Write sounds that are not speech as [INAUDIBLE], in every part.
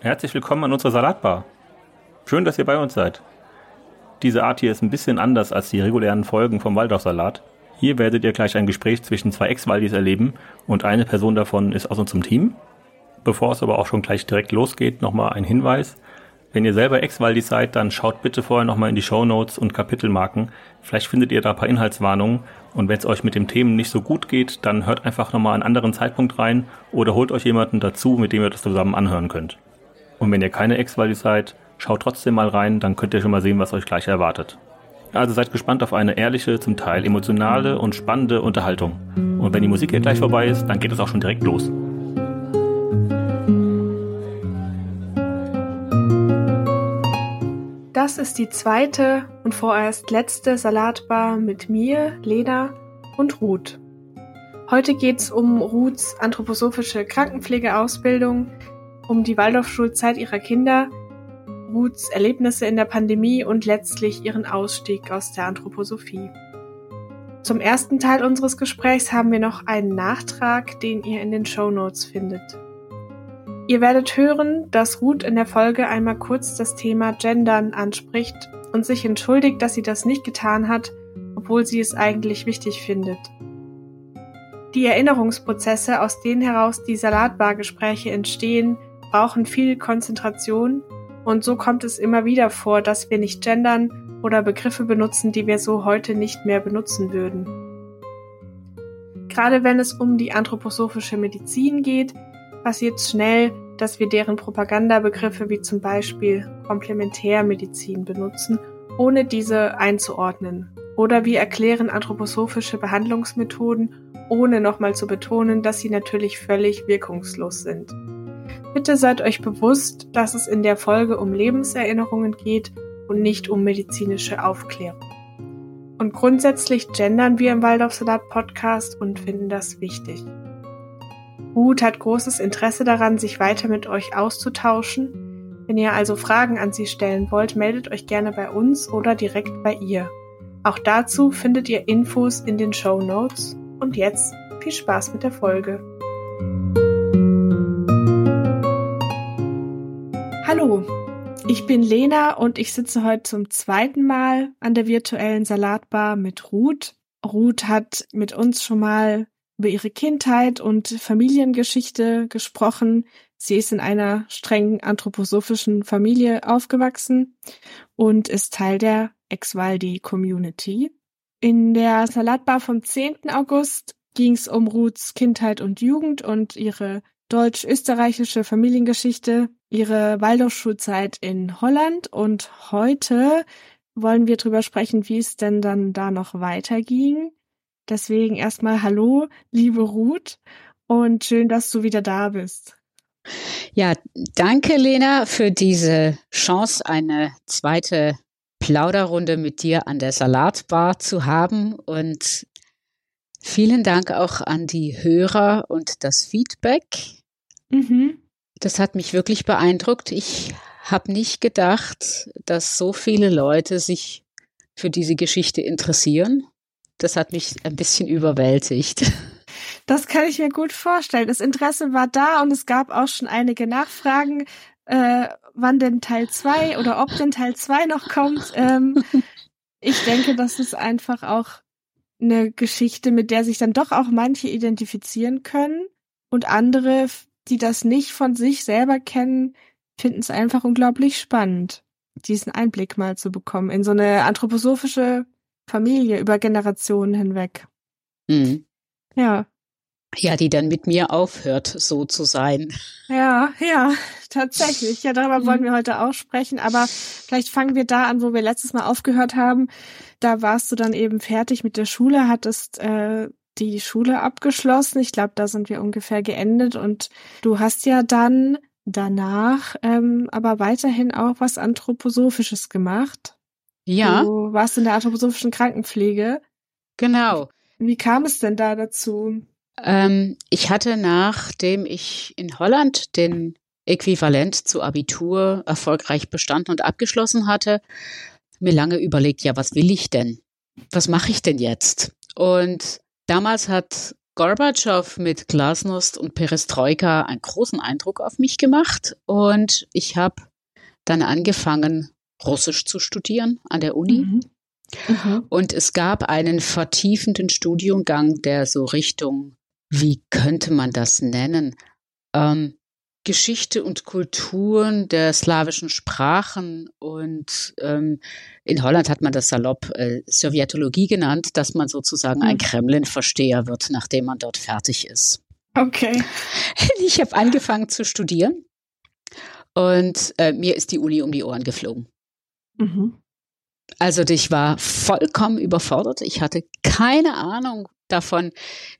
Herzlich willkommen an unserer Salatbar. Schön, dass ihr bei uns seid. Diese Art hier ist ein bisschen anders als die regulären Folgen vom Waldorfsalat. Hier werdet ihr gleich ein Gespräch zwischen zwei Ex-Waldis erleben und eine Person davon ist aus unserem Team. Bevor es aber auch schon gleich direkt losgeht, nochmal ein Hinweis. Wenn ihr selber Ex-Waldis seid, dann schaut bitte vorher nochmal in die Show Notes und Kapitelmarken. Vielleicht findet ihr da ein paar Inhaltswarnungen. Und wenn es euch mit dem Themen nicht so gut geht, dann hört einfach nochmal einen anderen Zeitpunkt rein oder holt euch jemanden dazu, mit dem ihr das zusammen anhören könnt. Und wenn ihr keine Ex-Waldis seid, schaut trotzdem mal rein, dann könnt ihr schon mal sehen, was euch gleich erwartet. Also seid gespannt auf eine ehrliche, zum Teil emotionale und spannende Unterhaltung. Und wenn die Musik hier gleich vorbei ist, dann geht es auch schon direkt los. Das ist die zweite und vorerst letzte Salatbar mit mir, Lena und Ruth. Heute geht's um Ruths anthroposophische Krankenpflegeausbildung, um die Waldorfschulzeit ihrer Kinder, Ruths Erlebnisse in der Pandemie und letztlich ihren Ausstieg aus der Anthroposophie. Zum ersten Teil unseres Gesprächs haben wir noch einen Nachtrag, den ihr in den Show Notes findet. Ihr werdet hören, dass Ruth in der Folge einmal kurz das Thema Gendern anspricht und sich entschuldigt, dass sie das nicht getan hat, obwohl sie es eigentlich wichtig findet. Die Erinnerungsprozesse, aus denen heraus die Salatbargespräche entstehen, brauchen viel Konzentration und so kommt es immer wieder vor, dass wir nicht gendern oder Begriffe benutzen, die wir so heute nicht mehr benutzen würden. Gerade wenn es um die anthroposophische Medizin geht, passiert schnell, dass wir deren Propagandabegriffe wie zum Beispiel Komplementärmedizin benutzen, ohne diese einzuordnen. Oder wir erklären anthroposophische Behandlungsmethoden, ohne nochmal zu betonen, dass sie natürlich völlig wirkungslos sind. Bitte seid euch bewusst, dass es in der Folge um Lebenserinnerungen geht und nicht um medizinische Aufklärung. Und grundsätzlich gendern wir im Waldorfsalat Podcast und finden das wichtig. Ruth hat großes Interesse daran, sich weiter mit euch auszutauschen. Wenn ihr also Fragen an sie stellen wollt, meldet euch gerne bei uns oder direkt bei ihr. Auch dazu findet ihr Infos in den Show Notes. Und jetzt viel Spaß mit der Folge. Hallo, ich bin Lena und ich sitze heute zum zweiten Mal an der virtuellen Salatbar mit Ruth. Ruth hat mit uns schon mal über ihre Kindheit und Familiengeschichte gesprochen. Sie ist in einer strengen anthroposophischen Familie aufgewachsen und ist Teil der Exvaldi Community. In der Salatbar vom 10. August ging es um Ruths Kindheit und Jugend und ihre deutsch-österreichische Familiengeschichte, ihre Waldorfschulzeit in Holland und heute wollen wir drüber sprechen, wie es denn dann da noch weiterging. Deswegen erstmal Hallo, liebe Ruth, und schön, dass du wieder da bist. Ja, danke, Lena, für diese Chance, eine zweite Plauderrunde mit dir an der Salatbar zu haben. Und vielen Dank auch an die Hörer und das Feedback. Mhm. Das hat mich wirklich beeindruckt. Ich habe nicht gedacht, dass so viele Leute sich für diese Geschichte interessieren das hat mich ein bisschen überwältigt. Das kann ich mir gut vorstellen. Das Interesse war da und es gab auch schon einige Nachfragen, äh, wann denn Teil zwei oder ob denn Teil zwei noch kommt. Ähm, ich denke, das ist einfach auch eine Geschichte, mit der sich dann doch auch manche identifizieren können und andere, die das nicht von sich selber kennen, finden es einfach unglaublich spannend, diesen Einblick mal zu bekommen in so eine anthroposophische Familie über Generationen hinweg. Mhm. Ja. Ja, die dann mit mir aufhört, so zu sein. Ja, ja, tatsächlich. Ja, darüber wollen wir heute auch sprechen. Aber vielleicht fangen wir da an, wo wir letztes Mal aufgehört haben. Da warst du dann eben fertig mit der Schule, hattest äh, die Schule abgeschlossen. Ich glaube, da sind wir ungefähr geendet. Und du hast ja dann danach ähm, aber weiterhin auch was Anthroposophisches gemacht. Ja. Du warst in der anthroposophischen Krankenpflege. Genau. Wie kam es denn da dazu? Ähm, ich hatte, nachdem ich in Holland den Äquivalent zu Abitur erfolgreich bestanden und abgeschlossen hatte, mir lange überlegt, ja, was will ich denn? Was mache ich denn jetzt? Und damals hat Gorbatschow mit Glasnost und Perestroika einen großen Eindruck auf mich gemacht und ich habe dann angefangen, Russisch zu studieren an der Uni. Mhm. Mhm. Und es gab einen vertiefenden Studiengang, der so Richtung, wie könnte man das nennen? Ähm, Geschichte und Kulturen der slawischen Sprachen und ähm, in Holland hat man das salopp äh, Sowjetologie genannt, dass man sozusagen ein hm. Kremlin-Versteher wird, nachdem man dort fertig ist. Okay. [LAUGHS] Ich habe angefangen zu studieren und äh, mir ist die Uni um die Ohren geflogen. Mhm. Also ich war vollkommen überfordert. Ich hatte keine Ahnung davon,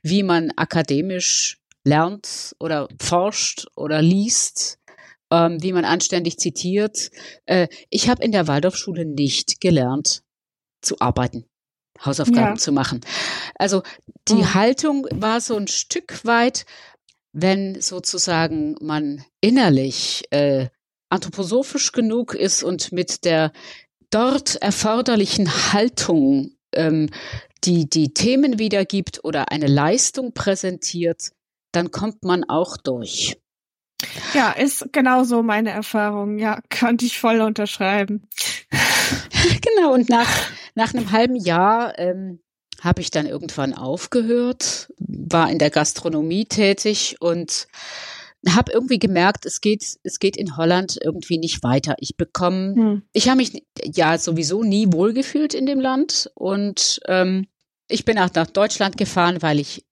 wie man akademisch lernt oder forscht oder liest, ähm, wie man anständig zitiert. Äh, ich habe in der Waldorfschule nicht gelernt zu arbeiten. Hausaufgaben ja. zu machen. Also die mhm. Haltung war so ein Stück weit, wenn sozusagen man innerlich äh, anthroposophisch genug ist und mit der dort erforderlichen Haltung ähm, die die Themen wiedergibt oder eine Leistung präsentiert, dann kommt man auch durch. Ja, ist genauso meine Erfahrung. Ja, könnte ich voll unterschreiben. [LAUGHS] genau, und nach, nach einem halben Jahr ähm, habe ich dann irgendwann aufgehört, war in der Gastronomie tätig und habe irgendwie gemerkt, es geht, es geht in Holland irgendwie nicht weiter. Ich bekomme, hm. ich habe mich ja sowieso nie wohlgefühlt in dem Land und ähm, ich bin auch nach Deutschland gefahren, weil ich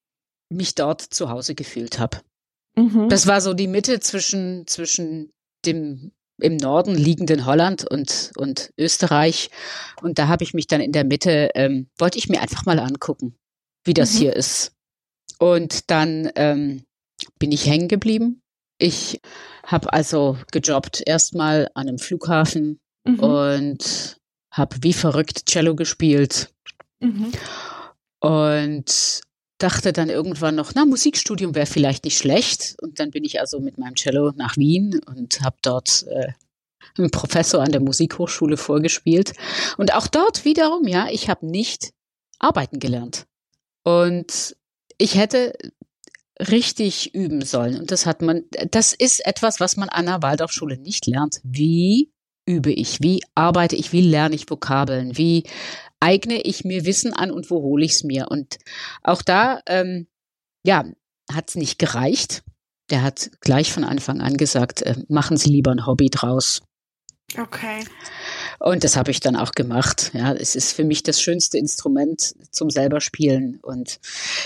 mich dort zu Hause gefühlt habe. Mhm. Das war so die Mitte zwischen, zwischen dem im Norden liegenden Holland und, und Österreich. Und da habe ich mich dann in der Mitte, ähm, wollte ich mir einfach mal angucken, wie das mhm. hier ist. Und dann ähm, bin ich hängen geblieben. Ich habe also gejobbt erstmal an einem Flughafen mhm. und habe wie verrückt Cello gespielt. Mhm. Und dachte dann irgendwann noch, na, Musikstudium wäre vielleicht nicht schlecht. Und dann bin ich also mit meinem Cello nach Wien und habe dort äh, einen Professor an der Musikhochschule vorgespielt. Und auch dort wiederum, ja, ich habe nicht arbeiten gelernt. Und ich hätte richtig üben sollen. Und das hat man, das ist etwas, was man an der Waldorfschule nicht lernt. Wie übe ich? Wie arbeite ich? Wie lerne ich Vokabeln? Wie eigne ich mir Wissen an und wo hole ich es mir? Und auch da, ähm, ja, hat es nicht gereicht. Der hat gleich von Anfang an gesagt, äh, machen Sie lieber ein Hobby draus. Okay. Und das habe ich dann auch gemacht. Ja, es ist für mich das schönste Instrument zum selber spielen. Und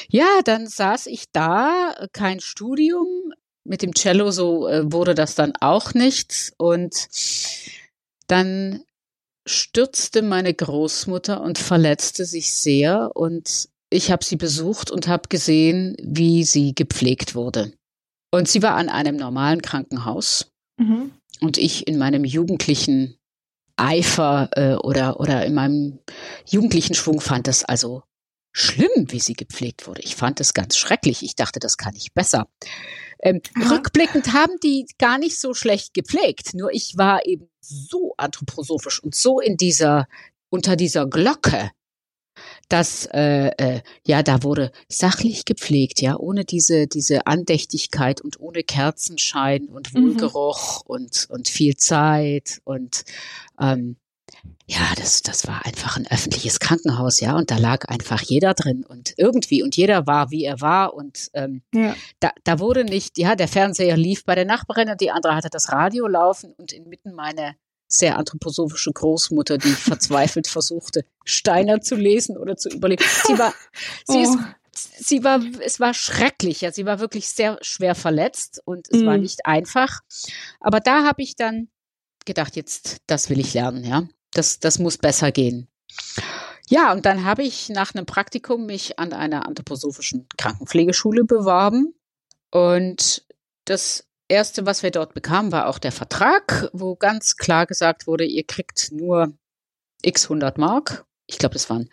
ja, dann saß ich da, kein Studium. Mit dem Cello so äh, wurde das dann auch nichts. Und dann stürzte meine Großmutter und verletzte sich sehr und ich habe sie besucht und habe gesehen, wie sie gepflegt wurde. Und sie war an einem normalen Krankenhaus mhm. und ich in meinem jugendlichen Eifer äh, oder, oder in meinem jugendlichen Schwung fand das also schlimm, wie sie gepflegt wurde. Ich fand es ganz schrecklich. Ich dachte, das kann ich besser. Ähm, rückblickend haben die gar nicht so schlecht gepflegt. Nur ich war eben so anthroposophisch und so in dieser, unter dieser Glocke, dass äh, äh, ja da wurde sachlich gepflegt, ja, ohne diese diese Andächtigkeit und ohne Kerzenschein und mhm. Wohlgeruch mhm. und und viel Zeit und ähm, ja, das, das war einfach ein öffentliches Krankenhaus, ja, und da lag einfach jeder drin und irgendwie und jeder war, wie er war und ähm, ja. da, da wurde nicht, ja, der Fernseher lief bei der Nachbarin und die andere hatte das Radio laufen und inmitten meine sehr anthroposophische Großmutter, die verzweifelt [LAUGHS] versuchte, Steiner zu lesen oder zu überleben. Sie war, sie oh. ist sie war, es war schrecklich, ja, sie war wirklich sehr schwer verletzt und es mm. war mhm. nicht einfach. Aber da habe ich dann gedacht, jetzt, das will ich lernen, ja das, das muss besser gehen. Ja, und dann habe ich nach einem Praktikum mich an einer anthroposophischen Krankenpflegeschule beworben. Und das erste, was wir dort bekamen, war auch der Vertrag, wo ganz klar gesagt wurde, ihr kriegt nur x 100 Mark. Ich glaube, das waren,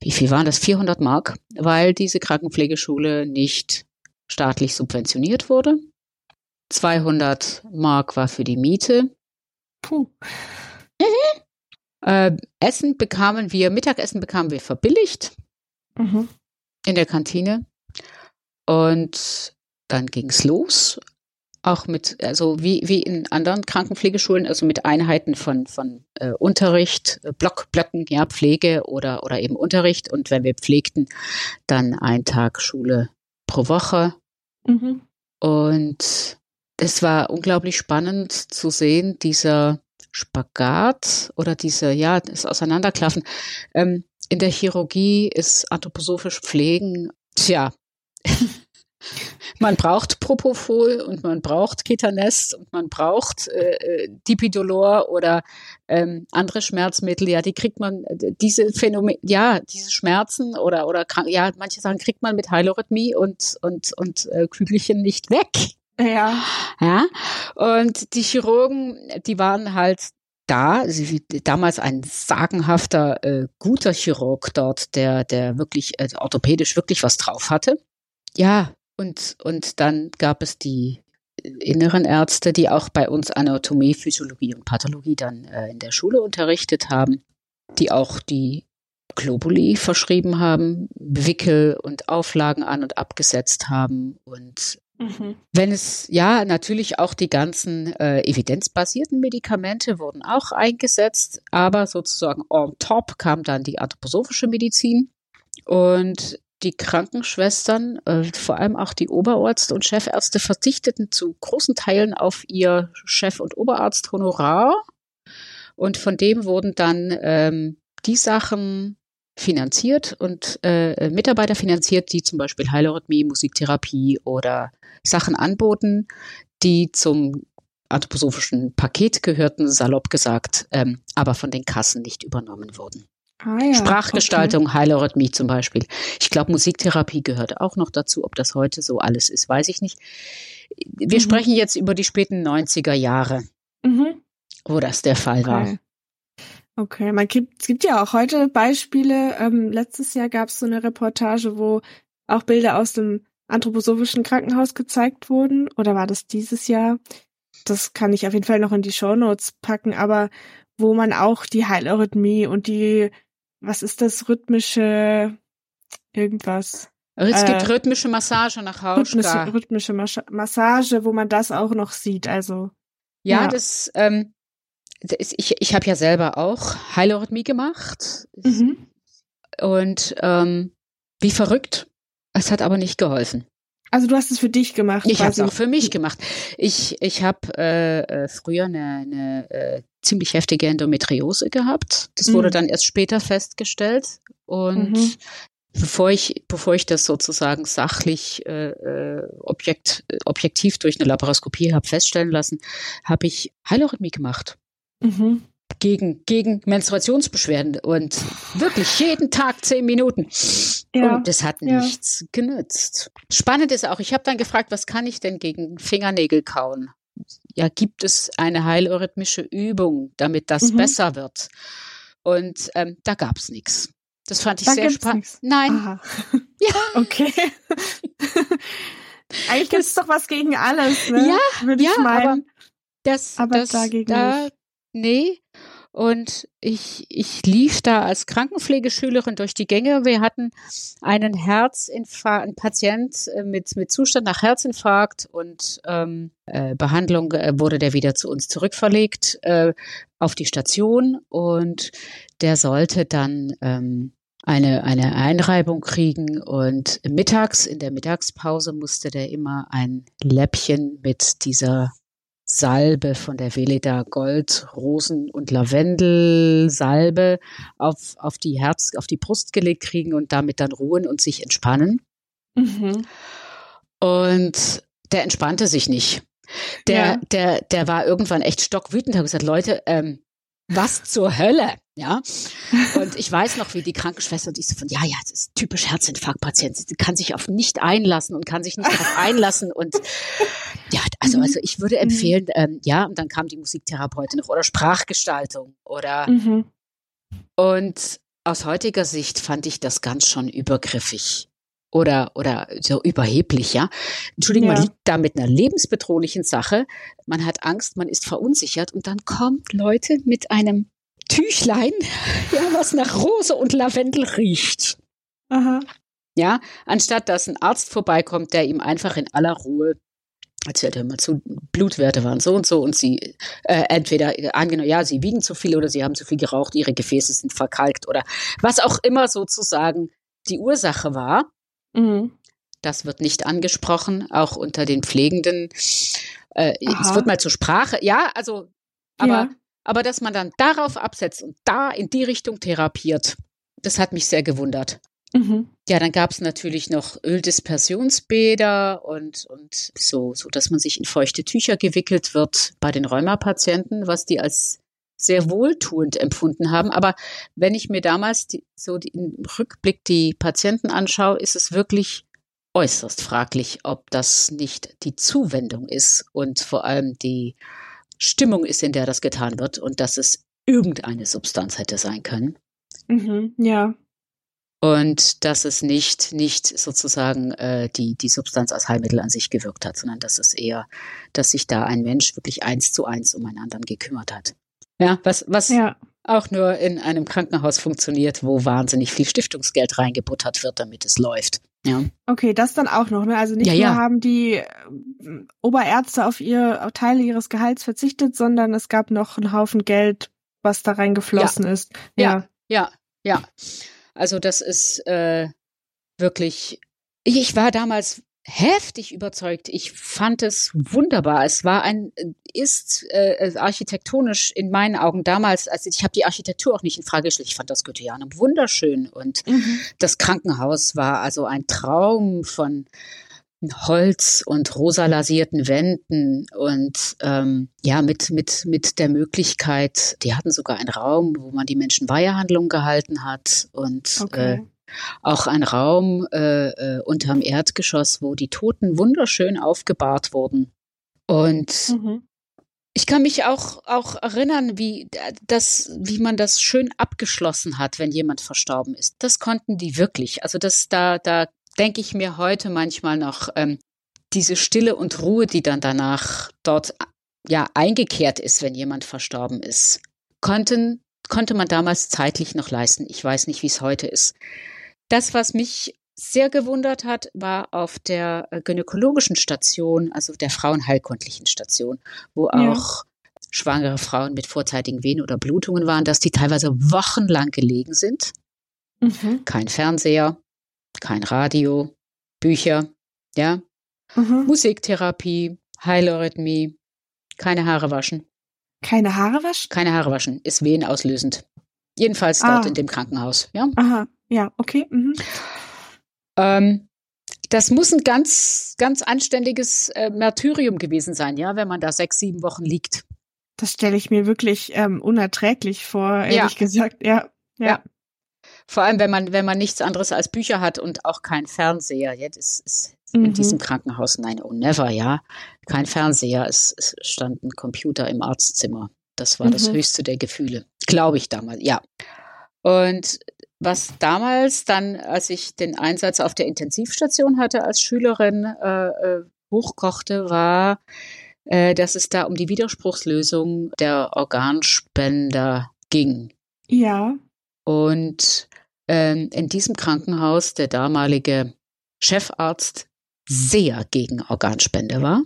wie viel waren das? 400 Mark, weil diese Krankenpflegeschule nicht staatlich subventioniert wurde. 200 Mark war für die Miete. Puh. Mhm. Äh, Essen bekamen wir, Mittagessen bekamen wir verbilligt mhm. in der Kantine. Und dann ging es los auch mit, also wie, wie in anderen Krankenpflegeschulen, also mit Einheiten von, von äh, Unterricht, äh, Blockblöcken, ja, Pflege oder, oder eben Unterricht. Und wenn wir pflegten, dann ein Tag Schule pro Woche. Mhm. Und es war unglaublich spannend zu sehen, dieser Spagat oder diese, ja, das Auseinanderklaffen. Ähm, in der Chirurgie ist anthroposophisch Pflegen, tja, [LAUGHS] man braucht Propofol und man braucht Ketanest und man braucht äh, äh, Dipidolor oder ähm, andere Schmerzmittel. Ja, die kriegt man, äh, diese Phänomen, ja, diese Schmerzen oder, oder ja, manche Sachen kriegt man mit Heilorhythmie und, und, und äh, Kügelchen nicht weg. Ja. Ja. Und die Chirurgen, die waren halt da, damals ein sagenhafter, äh, guter Chirurg dort, der, der wirklich äh, orthopädisch wirklich was drauf hatte. Ja, und, und dann gab es die inneren Ärzte, die auch bei uns Anatomie, Physiologie und Pathologie dann äh, in der Schule unterrichtet haben, die auch die Globuli verschrieben haben, Wickel und Auflagen an und abgesetzt haben und Mhm. Wenn es, ja, natürlich auch die ganzen äh, evidenzbasierten Medikamente wurden auch eingesetzt, aber sozusagen on top kam dann die anthroposophische Medizin. Und die Krankenschwestern, äh, vor allem auch die Oberärzte und Chefärzte, verzichteten zu großen Teilen auf ihr Chef- und Oberarzthonorar. Und von dem wurden dann ähm, die Sachen finanziert und äh, Mitarbeiter finanziert, die zum Beispiel Heilorhythmie, Musiktherapie oder Sachen anboten, die zum anthroposophischen Paket gehörten, salopp gesagt, ähm, aber von den Kassen nicht übernommen wurden. Ah, ja. Sprachgestaltung, okay. Heilorhythmie zum Beispiel. Ich glaube, Musiktherapie gehört auch noch dazu. Ob das heute so alles ist, weiß ich nicht. Wir mhm. sprechen jetzt über die späten 90er Jahre, mhm. wo das der Fall okay. war. Okay, man gibt, es gibt ja auch heute Beispiele. Ähm, letztes Jahr gab es so eine Reportage, wo auch Bilder aus dem anthroposophischen Krankenhaus gezeigt wurden. Oder war das dieses Jahr? Das kann ich auf jeden Fall noch in die Show Notes packen, aber wo man auch die Heilorhythmie und die was ist das, rhythmische irgendwas? Es gibt äh, rhythmische Massage nach Hause. Rhythmische, rhythmische Massage, wo man das auch noch sieht. Also ja, ja. das, ähm, das ich, ich habe ja selber auch Heilorhythmie gemacht mhm. und ähm, wie verrückt. Es hat aber nicht geholfen. Also du hast es für dich gemacht. Ich habe es auch für mich gemacht. Ich, ich habe äh, äh, früher eine, eine äh, ziemlich heftige Endometriose gehabt. Das wurde mhm. dann erst später festgestellt. Und mhm. bevor ich, bevor ich das sozusagen sachlich äh, äh objekt, objektiv durch eine Laparoskopie habe feststellen lassen, habe ich Heilorhythmie gemacht. Mhm gegen, gegen Menstruationsbeschwerden und wirklich jeden Tag zehn Minuten. Ja. Und das hat ja. nichts genützt. Spannend ist auch, ich habe dann gefragt, was kann ich denn gegen Fingernägel kauen? Ja, gibt es eine heilorhythmische Übung, damit das mhm. besser wird? Und ähm, da gab es nichts. Das fand ich da sehr spannend. Nein. Aha. Ja. [LAUGHS] Okay. [LAUGHS] Eigentlich gibt es doch was gegen alles, ne? Ja, Würde ja, ich meinen. aber das, aber das, dagegen da, nicht. Nee. Und ich, ich lief da als Krankenpflegeschülerin durch die Gänge. Wir hatten einen Herzinfarkt, einen Patient äh, mit, mit Zustand nach Herzinfarkt und ähm, äh, Behandlung äh, wurde der wieder zu uns zurückverlegt äh, auf die Station und der sollte dann ähm, eine, eine Einreibung kriegen und mittags, in der Mittagspause musste der immer ein Läppchen mit dieser Salbe von der Veleda Gold, Rosen und Lavendel Salbe auf, auf die Herz, auf die Brust gelegt kriegen und damit dann ruhen und sich entspannen. Mhm. Und der entspannte sich nicht. Der, ja. der, der war irgendwann echt stockwütend, hat gesagt, Leute, ähm, was zur Hölle? Ja. Und ich weiß noch, wie die Krankenschwester und ich so von, ja, ja, das ist typisch Herzinfarktpatient. Sie kann sich auf nicht einlassen und kann sich nicht darauf einlassen. Und ja, also, also ich würde mhm. empfehlen, ähm, ja, und dann kam die Musiktherapeutin noch oder Sprachgestaltung oder mhm. und aus heutiger Sicht fand ich das ganz schon übergriffig oder, oder so überheblich, ja. Entschuldigung, ja. man liegt da mit einer lebensbedrohlichen Sache. Man hat Angst, man ist verunsichert und dann kommt Leute mit einem Tüchlein, [LAUGHS] ja, was nach Rose und Lavendel riecht. Aha. Ja, anstatt dass ein Arzt vorbeikommt, der ihm einfach in aller Ruhe erzählt, hör mal zu, Blutwerte waren so und so und sie äh, entweder äh, angenommen, ja, sie wiegen zu viel oder sie haben zu viel geraucht, ihre Gefäße sind verkalkt oder was auch immer sozusagen die Ursache war. Mhm. Das wird nicht angesprochen, auch unter den Pflegenden. Äh, es wird mal zur Sprache, ja, also, aber, ja. Aber dass man dann darauf absetzt und da in die Richtung therapiert, das hat mich sehr gewundert. Mhm. Ja, dann gab es natürlich noch Öldispersionsbäder und, und so, so, dass man sich in feuchte Tücher gewickelt wird bei den Rheumapatienten, was die als sehr wohltuend empfunden haben. Aber wenn ich mir damals die, so die, im Rückblick die Patienten anschaue, ist es wirklich äußerst fraglich, ob das nicht die Zuwendung ist und vor allem die Stimmung ist, in der das getan wird und dass es irgendeine Substanz hätte sein können. Mhm, ja und dass es nicht, nicht sozusagen äh, die, die Substanz als Heilmittel an sich gewirkt hat, sondern dass es eher, dass sich da ein Mensch wirklich eins zu eins um einen anderen gekümmert hat. Ja, was, was ja. auch nur in einem Krankenhaus funktioniert, wo wahnsinnig viel Stiftungsgeld reingebuttert wird, damit es läuft. Ja. Okay, das dann auch noch, ne? Also nicht ja, nur ja. haben die äh, Oberärzte auf ihr auf Teile ihres Gehalts verzichtet, sondern es gab noch einen Haufen Geld, was da reingeflossen ist. Ja, ja, ja. Also das ist äh, wirklich, ich war damals heftig überzeugt. Ich fand es wunderbar. Es war ein, ist äh, architektonisch in meinen Augen damals, also ich habe die Architektur auch nicht in Frage gestellt. Ich fand das Goetheanum wunderschön und mhm. das Krankenhaus war also ein Traum von Holz und rosa lasierten Wänden und ähm, ja, mit, mit, mit der Möglichkeit, die hatten sogar einen Raum, wo man die Menschen Weihehandlung gehalten hat und okay. äh, auch ein Raum äh, äh, unterm Erdgeschoss, wo die Toten wunderschön aufgebahrt wurden. Und mhm. ich kann mich auch, auch erinnern, wie, das, wie man das schön abgeschlossen hat, wenn jemand verstorben ist. Das konnten die wirklich. Also das, da, da denke ich mir heute manchmal noch, ähm, diese Stille und Ruhe, die dann danach dort ja eingekehrt ist, wenn jemand verstorben ist, konnten, konnte man damals zeitlich noch leisten. Ich weiß nicht, wie es heute ist. Das, was mich sehr gewundert hat, war auf der äh, gynäkologischen Station, also der frauenheilkundlichen Station, wo ja. auch schwangere Frauen mit vorzeitigen Venen oder Blutungen waren, dass die teilweise wochenlang gelegen sind. Mhm. Kein Fernseher, kein Radio, Bücher, ja, mhm. Musiktherapie, Heilorhythmie, keine Haare waschen. Keine Haare waschen? Keine Haare waschen, ist wehenauslösend. Jedenfalls ah. dort in dem Krankenhaus, ja. Aha, ja, okay. Mhm. Ähm, das muss ein ganz, ganz anständiges äh, Martyrium gewesen sein, ja, wenn man da sechs, sieben Wochen liegt. Das stelle ich mir wirklich ähm, unerträglich vor, ehrlich ja. gesagt. Ja, ja. ja. Vor allem, wenn man, wenn man nichts anderes als Bücher hat und auch kein Fernseher. Ja, das ist mhm. in diesem Krankenhaus, nein, oh never, ja. Kein Fernseher, es, es stand ein Computer im Arztzimmer. Das war mhm. das höchste der Gefühle. Glaube ich damals, ja. Und was damals dann, als ich den Einsatz auf der Intensivstation hatte als Schülerin, äh, äh hochkochte, war, äh, dass es da um die Widerspruchslösung der Organspender ging. Ja. Und ähm, in diesem Krankenhaus der damalige Chefarzt sehr gegen Organspende war.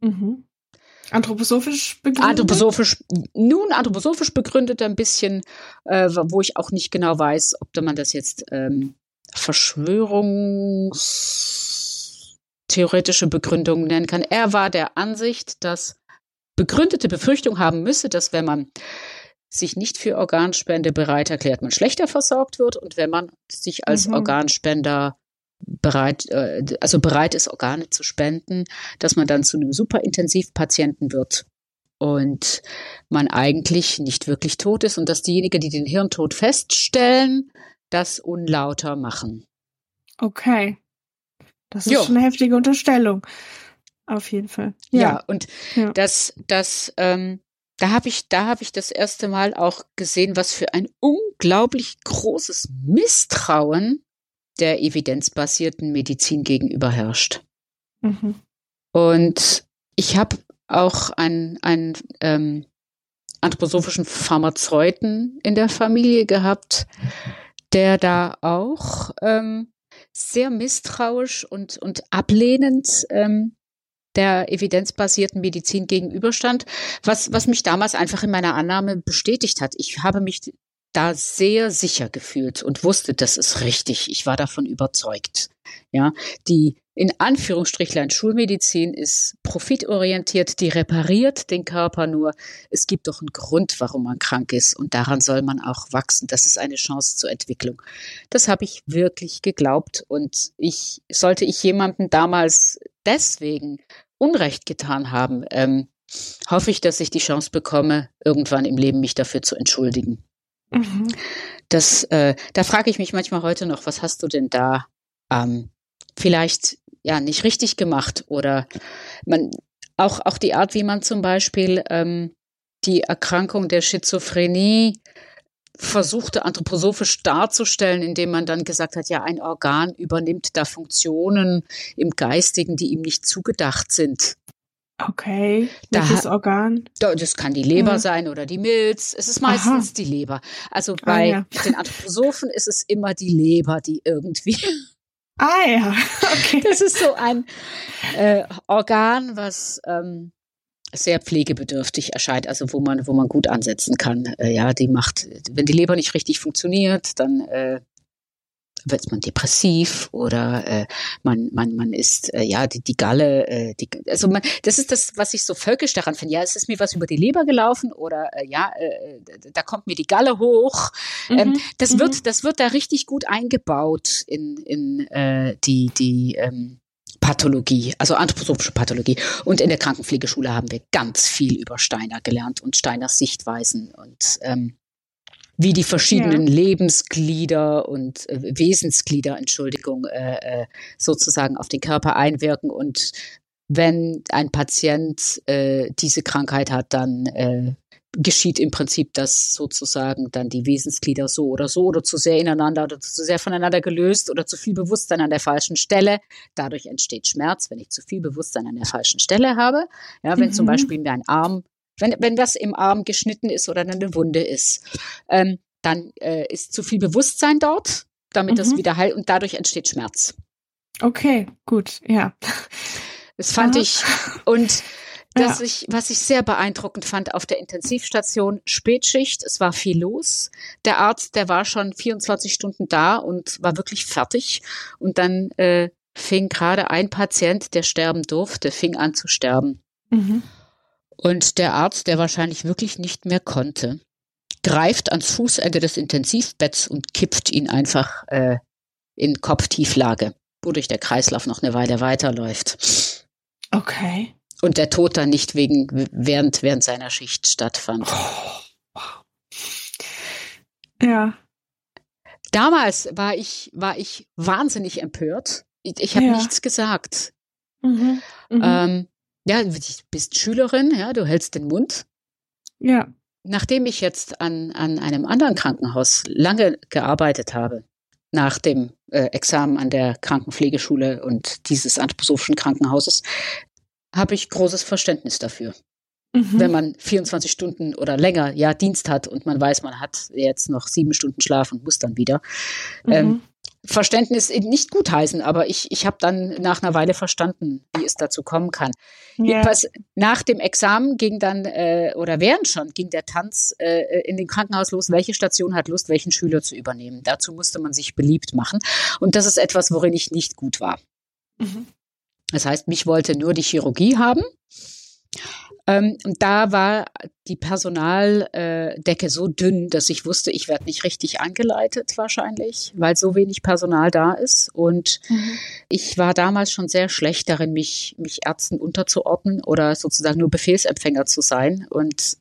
Mhm. Anthroposophisch begründet? Anthroposophisch, nun anthroposophisch begründet ein bisschen, äh, wo ich auch nicht genau weiß, ob man das jetzt ähm, Verschwörungstheoretische Begründung nennen kann. Er war der Ansicht, dass begründete Befürchtung haben müsse, dass wenn man sich nicht für Organspende bereit erklärt, man schlechter versorgt wird. Und wenn man sich als mhm. Organspender bereit, äh, also bereit ist, Organe zu spenden, dass man dann zu einem Superintensivpatienten wird und man eigentlich nicht wirklich tot ist und dass diejenigen, die den Hirntod feststellen, das unlauter machen. Okay. Das ist jo. schon eine heftige Unterstellung. Auf jeden Fall. Ja, ja und ja. das, das ähm, da habe ich, da habe ich das erste Mal auch gesehen, was für ein unglaublich großes Misstrauen der evidenzbasierten Medizin gegenüber herrscht. Mhm. Und ich habe auch einen, einen ähm, anthroposophischen Pharmazeuten in der Familie gehabt, der da auch ähm, sehr misstrauisch und, und ablehnend ähm, der evidenzbasierten Medizin gegenüberstand, was, was mich damals einfach in meiner Annahme bestätigt hat. Ich habe mich da sehr sicher gefühlt und wusste, das ist richtig. Ich war davon überzeugt. Ja, die in Anführungsstrichlein Schulmedizin ist profitorientiert, die repariert den Körper nur. Es gibt doch einen Grund, warum man krank ist und daran soll man auch wachsen. Das ist eine Chance zur Entwicklung. Das habe ich wirklich geglaubt und ich sollte ich jemandem damals deswegen Unrecht getan haben, ähm, hoffe ich, dass ich die Chance bekomme, irgendwann im Leben mich dafür zu entschuldigen. Mhm. Das, äh, da frage ich mich manchmal heute noch, was hast du denn da ähm, vielleicht ja nicht richtig gemacht oder man auch auch die Art, wie man zum Beispiel ähm, die Erkrankung der Schizophrenie versuchte anthroposophisch darzustellen, indem man dann gesagt hat, ja, ein Organ übernimmt da Funktionen im Geistigen, die ihm nicht zugedacht sind. Okay, welches da, Organ? Das kann die Leber ja. sein oder die Milz. Es ist meistens Aha. die Leber. Also ah, bei ah, ja. den Anthroposophen ist es immer die Leber, die irgendwie. [LAUGHS] Ah ja, okay. Das ist so ein äh, Organ, was ähm, sehr pflegebedürftig erscheint, also wo man, wo man gut ansetzen kann. Äh, ja, die macht, wenn die Leber nicht richtig funktioniert, dann äh, wird man depressiv oder äh, man, man, man ist, äh, ja, die, die Galle, äh, die, also man, das ist das, was ich so völkisch daran finde. Ja, es ist mir was über die Leber gelaufen oder äh, ja, äh, da kommt mir die Galle hoch. Ähm, mhm. Ähm, das mhm. wird, das wird da richtig gut eingebaut in, in äh, die, die ähm, Pathologie, also anthroposophische Pathologie. Und in der Krankenpflegeschule haben wir ganz viel über Steiner gelernt und Steiners Sichtweisen und ähm, wie die verschiedenen ja. Lebensglieder und äh, Wesensglieder, Entschuldigung, äh, äh, sozusagen auf den Körper einwirken. Und wenn ein Patient äh, diese Krankheit hat, dann äh, geschieht im Prinzip, dass sozusagen dann die Wesensglieder so oder so oder zu sehr ineinander oder zu sehr voneinander gelöst oder zu viel Bewusstsein an der falschen Stelle. Dadurch entsteht Schmerz, wenn ich zu viel Bewusstsein an der falschen Stelle habe. Ja, wenn mhm. zum Beispiel mir ein Arm wenn, wenn das im Arm geschnitten ist oder eine Wunde ist, ähm, dann äh, ist zu viel Bewusstsein dort, damit mhm. das wieder heilt und dadurch entsteht Schmerz. Okay, gut, ja. Das fand Aha. ich und [LAUGHS] das ja. ich, was ich sehr beeindruckend fand auf der Intensivstation, Spätschicht, es war viel los. Der Arzt, der war schon 24 Stunden da und war wirklich fertig. Und dann äh, fing gerade ein Patient, der sterben durfte, fing an zu sterben. Mhm. Und der Arzt, der wahrscheinlich wirklich nicht mehr konnte, greift ans Fußende des Intensivbetts und kippt ihn einfach äh, in Kopftieflage, wodurch der Kreislauf noch eine Weile weiterläuft. Okay. Und der Tod dann nicht wegen, während, während seiner Schicht stattfand. Oh. Ja. Damals war ich, war ich wahnsinnig empört. Ich, ich habe ja. nichts gesagt. Mhm. Mhm. Ähm, ja, du bist Schülerin, ja, du hältst den Mund. Ja. Nachdem ich jetzt an, an einem anderen Krankenhaus lange gearbeitet habe, nach dem äh, Examen an der Krankenpflegeschule und dieses anthroposophischen Krankenhauses, habe ich großes Verständnis dafür. Mhm. Wenn man 24 Stunden oder länger ja Dienst hat und man weiß, man hat jetzt noch sieben Stunden Schlaf und muss dann wieder. Mhm. Ähm, Verständnis nicht gutheißen, aber ich, ich habe dann nach einer Weile verstanden, wie es dazu kommen kann. Jedenfalls nach dem Examen ging dann, äh, oder während schon, ging der Tanz äh, in den Krankenhaus los, welche Station hat Lust, welchen Schüler zu übernehmen. Dazu musste man sich beliebt machen. Und das ist etwas, worin ich nicht gut war. Mhm. Das heißt, mich wollte nur die Chirurgie haben. Ähm, und da war die Personaldecke so dünn, dass ich wusste, ich werde nicht richtig angeleitet wahrscheinlich, weil so wenig Personal da ist. Und mhm. ich war damals schon sehr schlecht darin, mich, mich Ärzten unterzuordnen oder sozusagen nur Befehlsempfänger zu sein. Und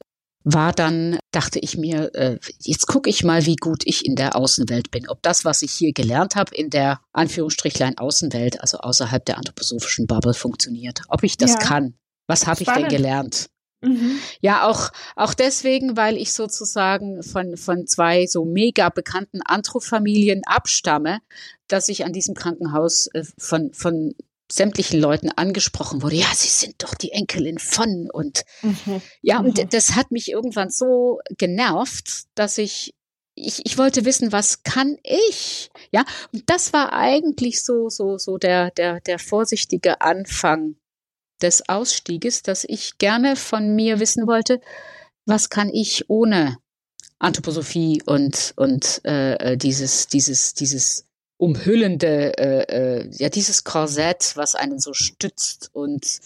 war dann, dachte ich mir, äh, jetzt gucke ich mal, wie gut ich in der Außenwelt bin. Ob das, was ich hier gelernt habe, in der Anführungsstrichlein Außenwelt, also außerhalb der anthroposophischen Bubble funktioniert. Ob ich das ja. kann. Was habe ich denn gelernt? Mhm. Ja, auch, auch deswegen, weil ich sozusagen von, von zwei so mega bekannten Antro-Familien abstamme, dass ich an diesem Krankenhaus äh, von, von sämtlichen Leuten angesprochen wurde, ja, Sie sind doch die Enkelin von und mhm. ja, und mhm. das hat mich irgendwann so genervt, dass ich ich, ich wollte wissen, was kann ich? Ja, und das war eigentlich so, so, so der, der, der vorsichtige Anfang des Ausstieges, dass ich gerne von mir wissen wollte, was kann ich ohne Anthroposophie und, und äh, äh dieses, dieses, dieses umhüllende, äh, äh, ja, dieses Korsett, was einen so stützt und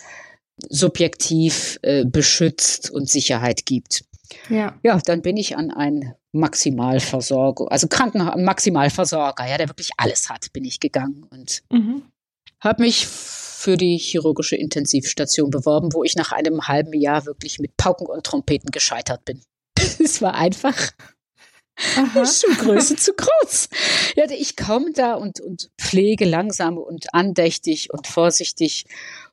subjektiv äh, beschützt und Sicherheit gibt. Ja. ja, dann bin ich an ein Maximalversorger, also Kranken Maximalversorger, ja, der wirklich alles hat, bin ich gegangen und mhm. habe mich für die chirurgische Intensivstation beworben, wo ich nach einem halben Jahr wirklich mit Pauken und Trompeten gescheitert bin. [LAUGHS] Es war einfach Aha. [LAUGHS] Schuhgröße zu groß. Ja, ich komme da und, und pflege langsam und andächtig und vorsichtig.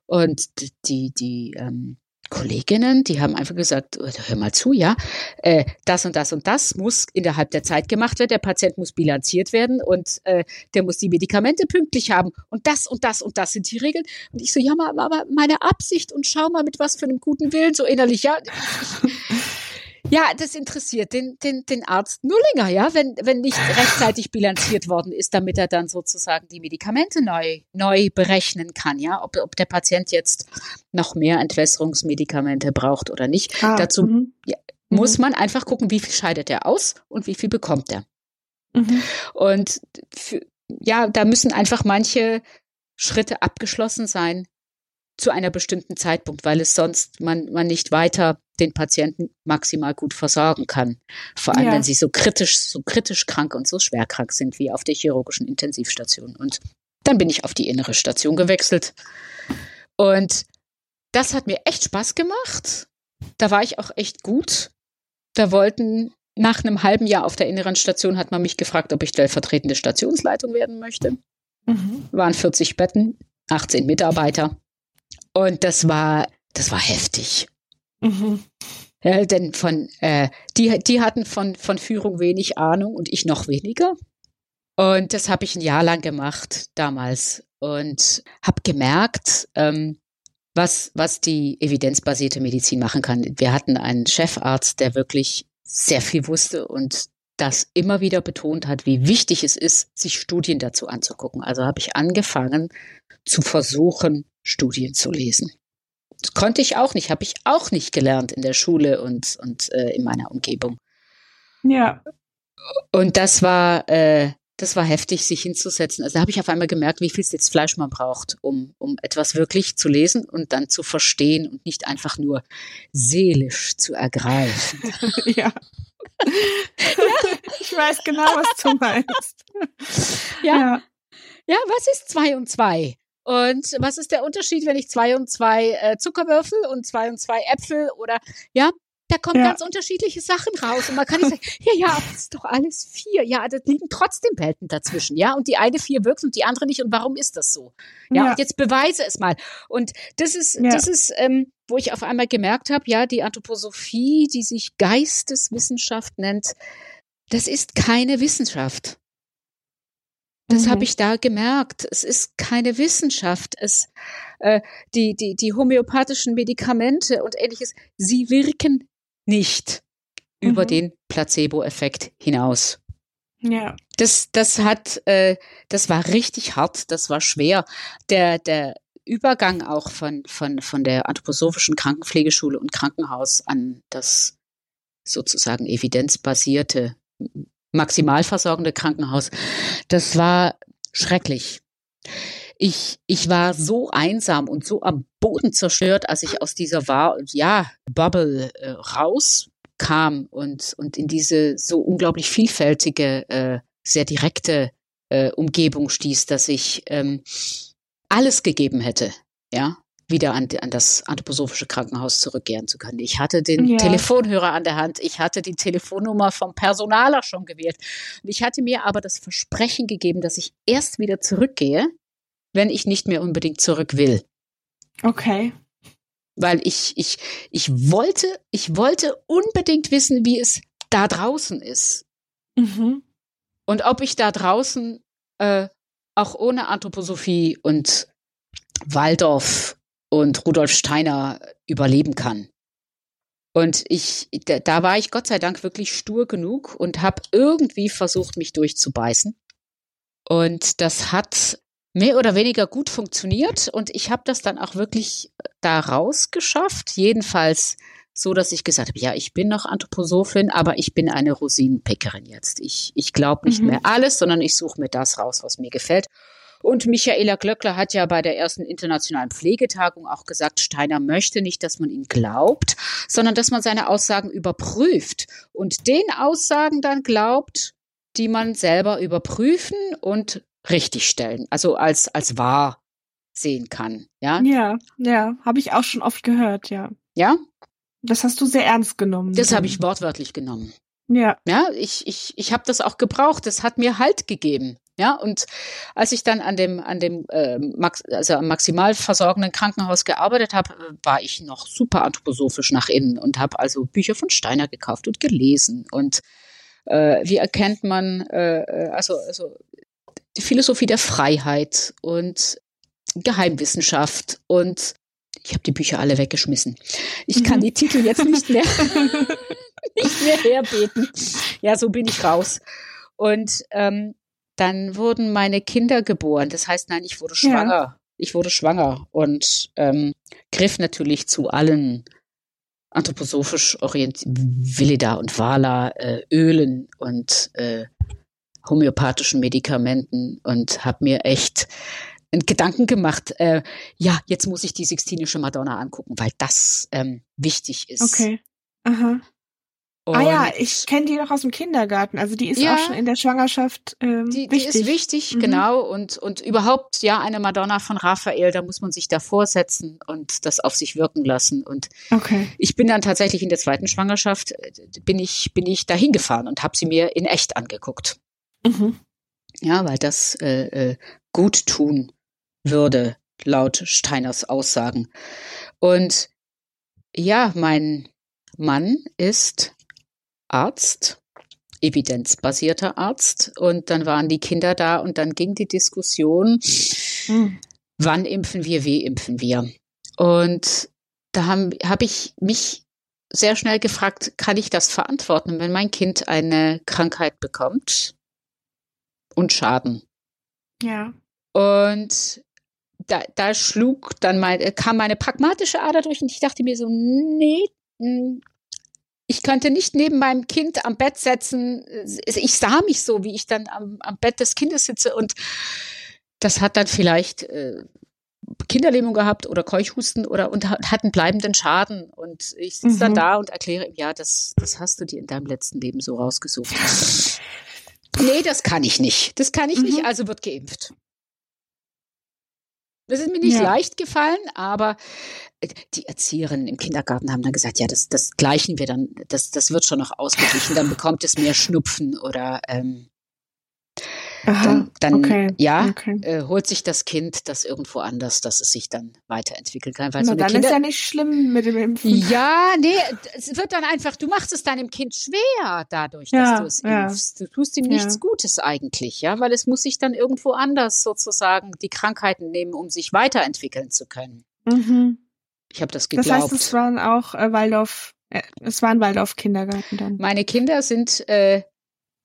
Und die, die ähm, Kolleginnen, die haben einfach gesagt, oh, hör mal zu, ja, äh, das und das und das muss innerhalb der Zeit gemacht werden, der Patient muss bilanziert werden und äh, der muss die Medikamente pünktlich haben und das und das und das sind die Regeln. Und ich so, ja, aber meine Absicht und schau mal mit was für einem guten Willen, so innerlich, ja. [LAUGHS] ja, das interessiert den, den, den Arzt nur länger, ja, wenn, wenn nicht [LAUGHS] rechtzeitig bilanziert worden ist, damit er dann sozusagen die Medikamente neu, neu berechnen kann, ja, ob, ob der Patient jetzt noch mehr Entwässerungsmedikamente braucht oder nicht. Ah, Dazu mhm. ja, muss mhm. man einfach gucken, wie viel scheidet er aus und wie viel bekommt er. Mhm. Und für, ja, da müssen einfach manche Schritte abgeschlossen sein, zu einer bestimmten Zeitpunkt, weil es sonst man, man nicht weiter den Patienten maximal gut versorgen kann. Vor allem, ja. wenn sie so kritisch, so kritisch krank und so schwer krank sind wie auf der chirurgischen Intensivstation. Und dann bin ich auf die innere Station gewechselt. Und das hat mir echt Spaß gemacht. Da war ich auch echt gut. Da wollten nach einem halben Jahr auf der inneren Station hat man mich gefragt, ob ich stellvertretende Stationsleitung werden möchte. Mhm. Waren 40 Betten, 18 Mitarbeiter. Und das war, das war heftig. Mhm. Ja, denn von, äh, die, die hatten von, von Führung wenig Ahnung und ich noch weniger. Und das habe ich ein Jahr lang gemacht damals und habe gemerkt, ähm, was, was die evidenzbasierte Medizin machen kann. Wir hatten einen Chefarzt, der wirklich sehr viel wusste und das immer wieder betont hat, wie wichtig es ist, sich Studien dazu anzugucken. Also habe ich angefangen zu versuchen, Studien zu lesen. Das konnte ich auch nicht, habe ich auch nicht gelernt in der Schule und, und äh, in meiner Umgebung. Ja. Und das war, äh, das war heftig, sich hinzusetzen. Also da habe ich auf einmal gemerkt, wie viel jetzt Fleisch man braucht, um, um etwas wirklich zu lesen und dann zu verstehen und nicht einfach nur seelisch zu ergreifen. [LAUGHS] ja. ja. [LAUGHS] Ich weiß genau, was du meinst. Ja. ja. Ja, was ist zwei und zwei? Und was ist der Unterschied, wenn ich zwei und zwei äh, Zuckerwürfel und zwei und zwei Äpfel oder ja, da kommen ja. ganz unterschiedliche Sachen raus. Und man kann nicht sagen, ja, ja, aber das ist doch alles vier. Ja, da liegen trotzdem Welten dazwischen, ja. Und die eine vier wirkt und die andere nicht. Und warum ist das so? Ja, ja. und jetzt beweise es mal. Und das ist, ja. das ist, ähm, wo ich auf einmal gemerkt habe, ja, die Anthroposophie, die sich Geisteswissenschaft nennt, das ist keine Wissenschaft. Das mhm. habe ich da gemerkt. Es ist keine Wissenschaft. Es, äh, die, die, die homöopathischen Medikamente und ähnliches, sie wirken nicht mhm. über den Placebo-Effekt hinaus. Ja. Das, das hat, äh, das war richtig hart, das war schwer. Der, der Übergang auch von, von, von der anthroposophischen Krankenpflegeschule und Krankenhaus an das sozusagen evidenzbasierte maximalversorgende Krankenhaus. Das war schrecklich. Ich, ich war so einsam und so am Boden zerstört, als ich aus dieser war, ja, Bubble äh, rauskam und, und in diese so unglaublich vielfältige, äh, sehr direkte äh, Umgebung stieß, dass ich ähm, alles gegeben hätte, ja, wieder an, an das anthroposophische Krankenhaus zurückkehren zu können. Ich hatte den ja. Telefonhörer an der Hand, ich hatte die Telefonnummer vom Personaler schon gewählt. Und ich hatte mir aber das Versprechen gegeben, dass ich erst wieder zurückgehe, wenn ich nicht mehr unbedingt zurück will. Okay. Weil ich, ich, ich wollte, ich wollte unbedingt wissen, wie es da draußen ist. Mhm. Und ob ich da draußen äh, auch ohne Anthroposophie und Waldorf und Rudolf Steiner überleben kann. Und ich, da, war ich Gott sei Dank wirklich stur genug und habe irgendwie versucht, mich durchzubeißen. Und das hat mehr oder weniger gut funktioniert und ich habe das dann auch wirklich da rausgeschafft. Jedenfalls so, dass ich gesagt habe, ja, ich bin noch Anthroposophin, aber ich bin eine Rosinenpickerin jetzt. Ich, ich glaube nicht mhm. mehr alles, sondern ich suche mir das raus, was mir gefällt. Und Michaela Glöckler hat ja bei der ersten internationalen Pflegetagung auch gesagt, Steiner möchte nicht, dass man ihn glaubt, sondern dass man seine Aussagen überprüft und den Aussagen dann glaubt, die man selber überprüfen und richtigstellen, also als, als wahr sehen kann. Ja, ja, ja habe ich auch schon oft gehört, ja. Ja? Das hast du sehr ernst genommen. Das habe ich wortwörtlich genommen. Ja. Ja, ich, ich, ich habe das auch gebraucht. Das hat mir Halt gegeben. Ja, und als ich dann an dem, an dem äh, Max, also am maximal versorgenden Krankenhaus gearbeitet habe, war ich noch super anthroposophisch nach innen und habe also Bücher von Steiner gekauft und gelesen. Und äh, wie erkennt man, äh, äh also, also die Philosophie der Freiheit und Geheimwissenschaft und ich habe die Bücher alle weggeschmissen. Ich kann mhm. die Titel jetzt nicht mehr, [LAUGHS] nicht mehr herbeten. Ja, so bin ich raus. Und ähm, dann wurden meine Kinder geboren. Das heißt, nein, ich wurde schwanger. Ja. Ich wurde schwanger und ähm, griff natürlich zu allen anthroposophisch orientierten Willida und Wala äh, Ölen und äh, homöopathischen Medikamenten und habe mir echt Gedanken gemacht, äh, ja, jetzt muss ich die Sixtinische Madonna angucken, weil das ähm, wichtig ist. Okay. Aha. Und ah ja, ich kenne die noch aus dem Kindergarten. Also die ist ja, auch schon in der Schwangerschaft ähm, die, wichtig. Die ist wichtig, mhm. genau. Und, und überhaupt, ja, eine Madonna von Raphael, da muss man sich davor setzen und das auf sich wirken lassen. Und okay. ich bin dann tatsächlich in der zweiten Schwangerschaft, äh, bin ich, bin ich dahin gefahren und habe sie mir in echt angeguckt. Mhm. Ja, weil das äh, äh, gut tun würde, laut Steiners Aussagen. Und ja, mein Mann ist Arzt, evidenzbasierter Arzt. Und dann waren die Kinder da und dann ging die Diskussion, mhm. wann impfen wir, wie impfen wir. Und da habe hab ich mich sehr schnell gefragt, kann ich das verantworten, wenn mein Kind eine Krankheit bekommt und Schaden? Ja. Und da, da schlug dann mein, kam meine pragmatische Ader durch und ich dachte mir so, nee, hm, ich könnte nicht neben meinem Kind am Bett setzen. Ich sah mich so, wie ich dann am, am Bett des Kindes sitze und das hat dann vielleicht äh, Kinderlähmung gehabt oder Keuchhusten oder und hat einen bleibenden Schaden. Und ich sitze mhm. dann da und erkläre ihm, ja, das, das hast du dir in deinem letzten Leben so rausgesucht. [LAUGHS] nee, das kann ich nicht. Das kann ich mhm. nicht, also wird geimpft. Das ist mir nicht ja. leicht gefallen, aber äh, die Erzieherinnen im Kindergarten haben dann gesagt, ja, das, das gleichen wir dann, das, das wird schon noch ausgeglichen, dann bekommt es mehr Schnupfen oder ähm, Aha, dann, dann okay, ja, okay. Äh, holt sich das Kind das irgendwo anders, dass es sich dann weiterentwickeln kann. Weil Na, so dann Kinder, ist ja nicht schlimm mit dem Impfen. Ja, nee, es wird dann einfach, du machst es deinem Kind schwer dadurch, ja, dass du es ja. impfst. Du tust ihm nichts ja. Gutes eigentlich, ja, weil es muss sich dann irgendwo anders sozusagen die Krankheiten nehmen, um sich weiterentwickeln zu können. Mhm. Ich habe das geglaubt. Das heißt, es waren auch äh, Waldorf, äh, es waren Waldorf-Kindergarten dann. Meine Kinder sind äh,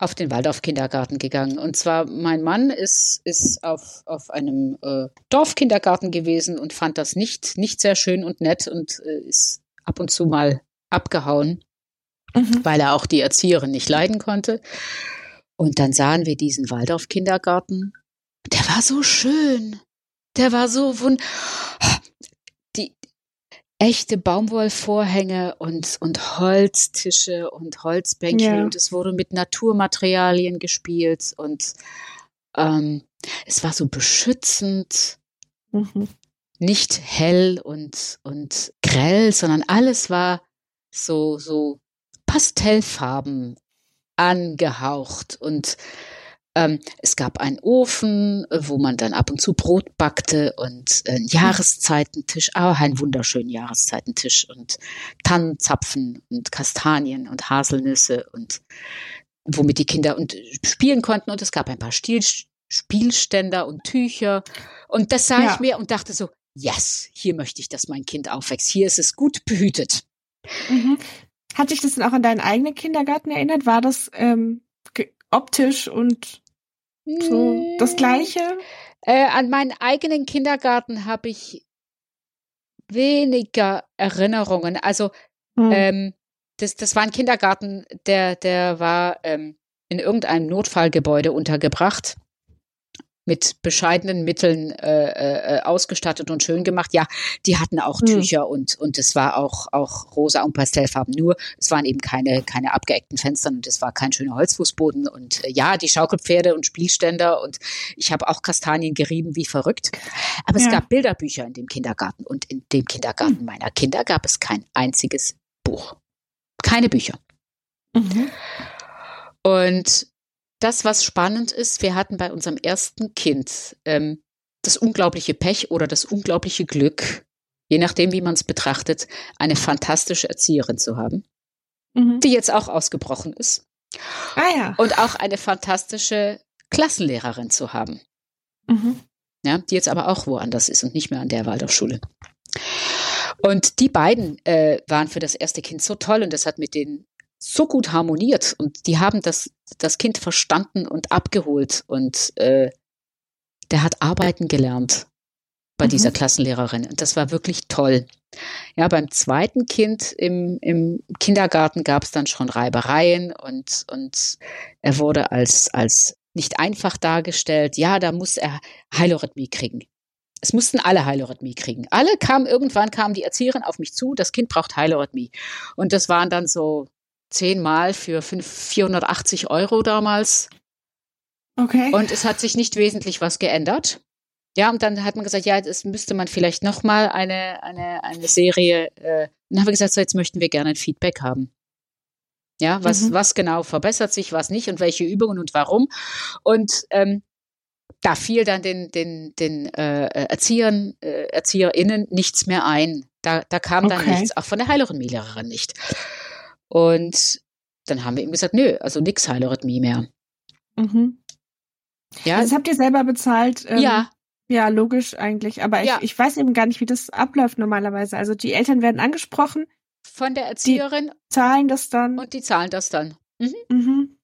auf den Waldorf-Kindergarten gegangen. Und zwar, mein Mann ist, ist auf, auf einem äh, Dorfkindergarten gewesen und fand das nicht, nicht sehr schön und nett und äh, ist ab und zu mal abgehauen, mhm. weil er auch die Erzieherin nicht leiden konnte. Und dann sahen wir diesen Waldorf-Kindergarten. Der war so schön. Der war so wund echte Baumwollvorhänge und, und Holztische und Holzbänkchen ja. und es wurde mit Naturmaterialien gespielt und ähm, es war so beschützend, mhm. nicht hell und, und grell, sondern alles war so, so Pastellfarben angehaucht und es gab einen Ofen, äh, wo man dann ab und zu Brot backte und äh, einen Jahreszeitentisch, auch einen wunderschönen Jahreszeitentisch und Tannenzapfen und Kastanien und Haselnüsse und womit die Kinder und spielen konnten und es gab ein paar Stil Spielständer und Tücher und das sah ja. ich mir und dachte so, yes, hier möchte ich, dass mein Kind aufwächst. Hier ist es gut behütet. Mhm. Hat dich das denn auch an deinen eigenen Kindergarten erinnert? War das ähm, optisch und so das Gleiche? Äh, an meinen eigenen Kindergarten habe ich weniger Erinnerungen. Also hm. ähm, das, das war ein Kindergarten, der, der war ähm, in irgendeinem Notfallgebäude untergebracht mit bescheidenen Mitteln äh, äh, ausgestattet und schön gemacht. Ja, die hatten auch mhm. Tücher und und es war auch auch rosa und Pastellfarben. Nur es waren eben keine keine abgeeckten Fenster und es war kein schöner Holzfußboden und äh, ja, die Schaukelpferde und Spielständer und ich habe auch Kastanien gerieben wie verrückt. Aber ja. es gab Bilderbücher in dem Kindergarten und in dem Kindergarten mhm. meiner Kinder gab es kein einziges Buch, keine Bücher. Mhm. Und das, was spannend ist, wir hatten bei unserem ersten Kind ähm, das unglaubliche Pech oder das unglaubliche Glück, je nachdem, wie man es betrachtet, eine fantastische Erzieherin zu haben, mhm. die jetzt auch ausgebrochen ist. Ah ja. Und auch eine fantastische Klassenlehrerin zu haben. Mhm. Ja, die jetzt aber auch woanders ist und nicht mehr an der Waldorfschule. Und die beiden äh, waren für das erste Kind so toll und das hat mit den so gut harmoniert und die haben das, das Kind verstanden und abgeholt und äh, der hat arbeiten gelernt bei mhm. dieser Klassenlehrerin. Und das war wirklich toll. Ja, beim zweiten Kind im, im Kindergarten gab es dann schon Reibereien und, und er wurde als, als nicht einfach dargestellt. Ja, da muss er Heilorhythmie kriegen. Es mussten alle Heilorhythmie kriegen. Alle kamen, irgendwann kam die Erzieherin auf mich zu, das Kind braucht Heilorhythmie. Und das waren dann so zehnmal für 5, 480 Euro damals. Okay. Und es hat sich nicht wesentlich was geändert. Ja, und dann hat man gesagt, ja, das müsste man vielleicht nochmal eine, eine, eine Serie. Äh, dann haben wir gesagt, so jetzt möchten wir gerne ein Feedback haben. Ja, was, mhm. was genau verbessert sich, was nicht und welche Übungen und warum. Und ähm, da fiel dann den, den, den äh, Erziehern, äh, ErzieherInnen nichts mehr ein. Da, da kam dann okay. nichts, auch von der Heilerin-Lehrerin nicht. Und dann haben wir ihm gesagt, nö, also nix Heilorhythmie mehr. Mhm. Ja. Das habt ihr selber bezahlt. Ähm, ja. Ja, logisch eigentlich. Aber ja. ich, ich weiß eben gar nicht, wie das abläuft normalerweise. Also die Eltern werden angesprochen. Von der Erzieherin. Zahlen das dann. Und die zahlen das dann. Mhm. Mhm.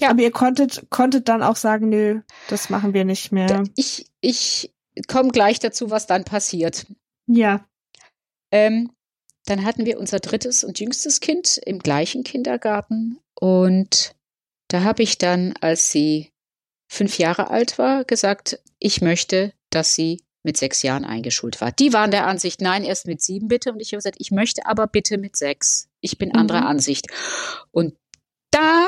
Ja. Aber ihr konntet, konntet dann auch sagen, nö, das machen wir nicht mehr. Ich, ich komme gleich dazu, was dann passiert. Ja. Ähm, dann hatten wir unser drittes und jüngstes Kind im gleichen Kindergarten und da habe ich dann, als sie fünf Jahre alt war, gesagt, ich möchte, dass sie mit sechs Jahren eingeschult war. Die waren der Ansicht, nein, erst mit sieben bitte. Und ich habe gesagt, ich möchte aber bitte mit sechs. Ich bin anderer mhm. Ansicht. Und da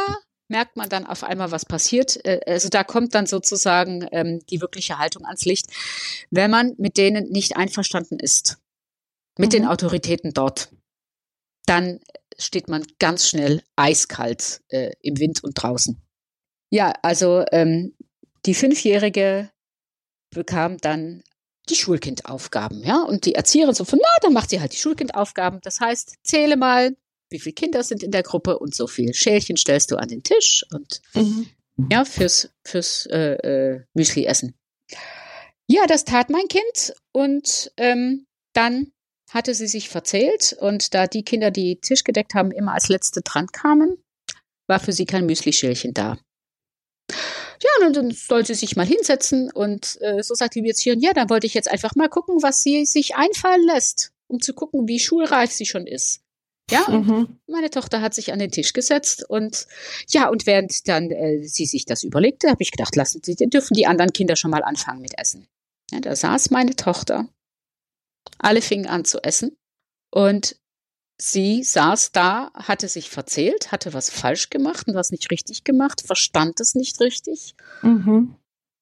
merkt man dann auf einmal, was passiert. Äh, also da kommt dann sozusagen ähm, die wirkliche Haltung ans Licht, wenn man mit denen nicht einverstanden ist mit mhm. den Autoritäten dort, dann steht man ganz schnell eiskalt äh, im Wind und draußen. Ja, also ähm, die Fünfjährige bekam dann die Schulkindaufgaben, ja, und die Erzieherin so von, na, dann macht sie halt die Schulkindaufgaben. Das heißt, zähle mal, wie viele Kinder sind in der Gruppe und so viel Schälchen stellst du an den Tisch und mhm. ja, fürs, fürs äh, äh, Müsli essen. Ja, das tat mein Kind und ähm, dann hatte sie sich verzählt und da die Kinder, die Tisch gedeckt haben, immer als letzte dran kamen, war für sie kein Müslischälchen da. Ja, und dann sollte sie sich mal hinsetzen und äh, so sagte die Erzieherin, ja, dann wollte ich jetzt einfach mal gucken, was sie sich einfallen lässt, um zu gucken, wie schulreif sie schon ist. Ja, mhm. meine Tochter hat sich an den Tisch gesetzt und ja, und während dann äh, sie sich das überlegte, habe ich gedacht, lassen Sie, dürfen die anderen Kinder schon mal anfangen mit Essen. Ja, da saß meine Tochter alle fingen an zu essen und sie saß da, hatte sich verzählt, hatte was falsch gemacht und was nicht richtig gemacht, verstand es nicht richtig mhm.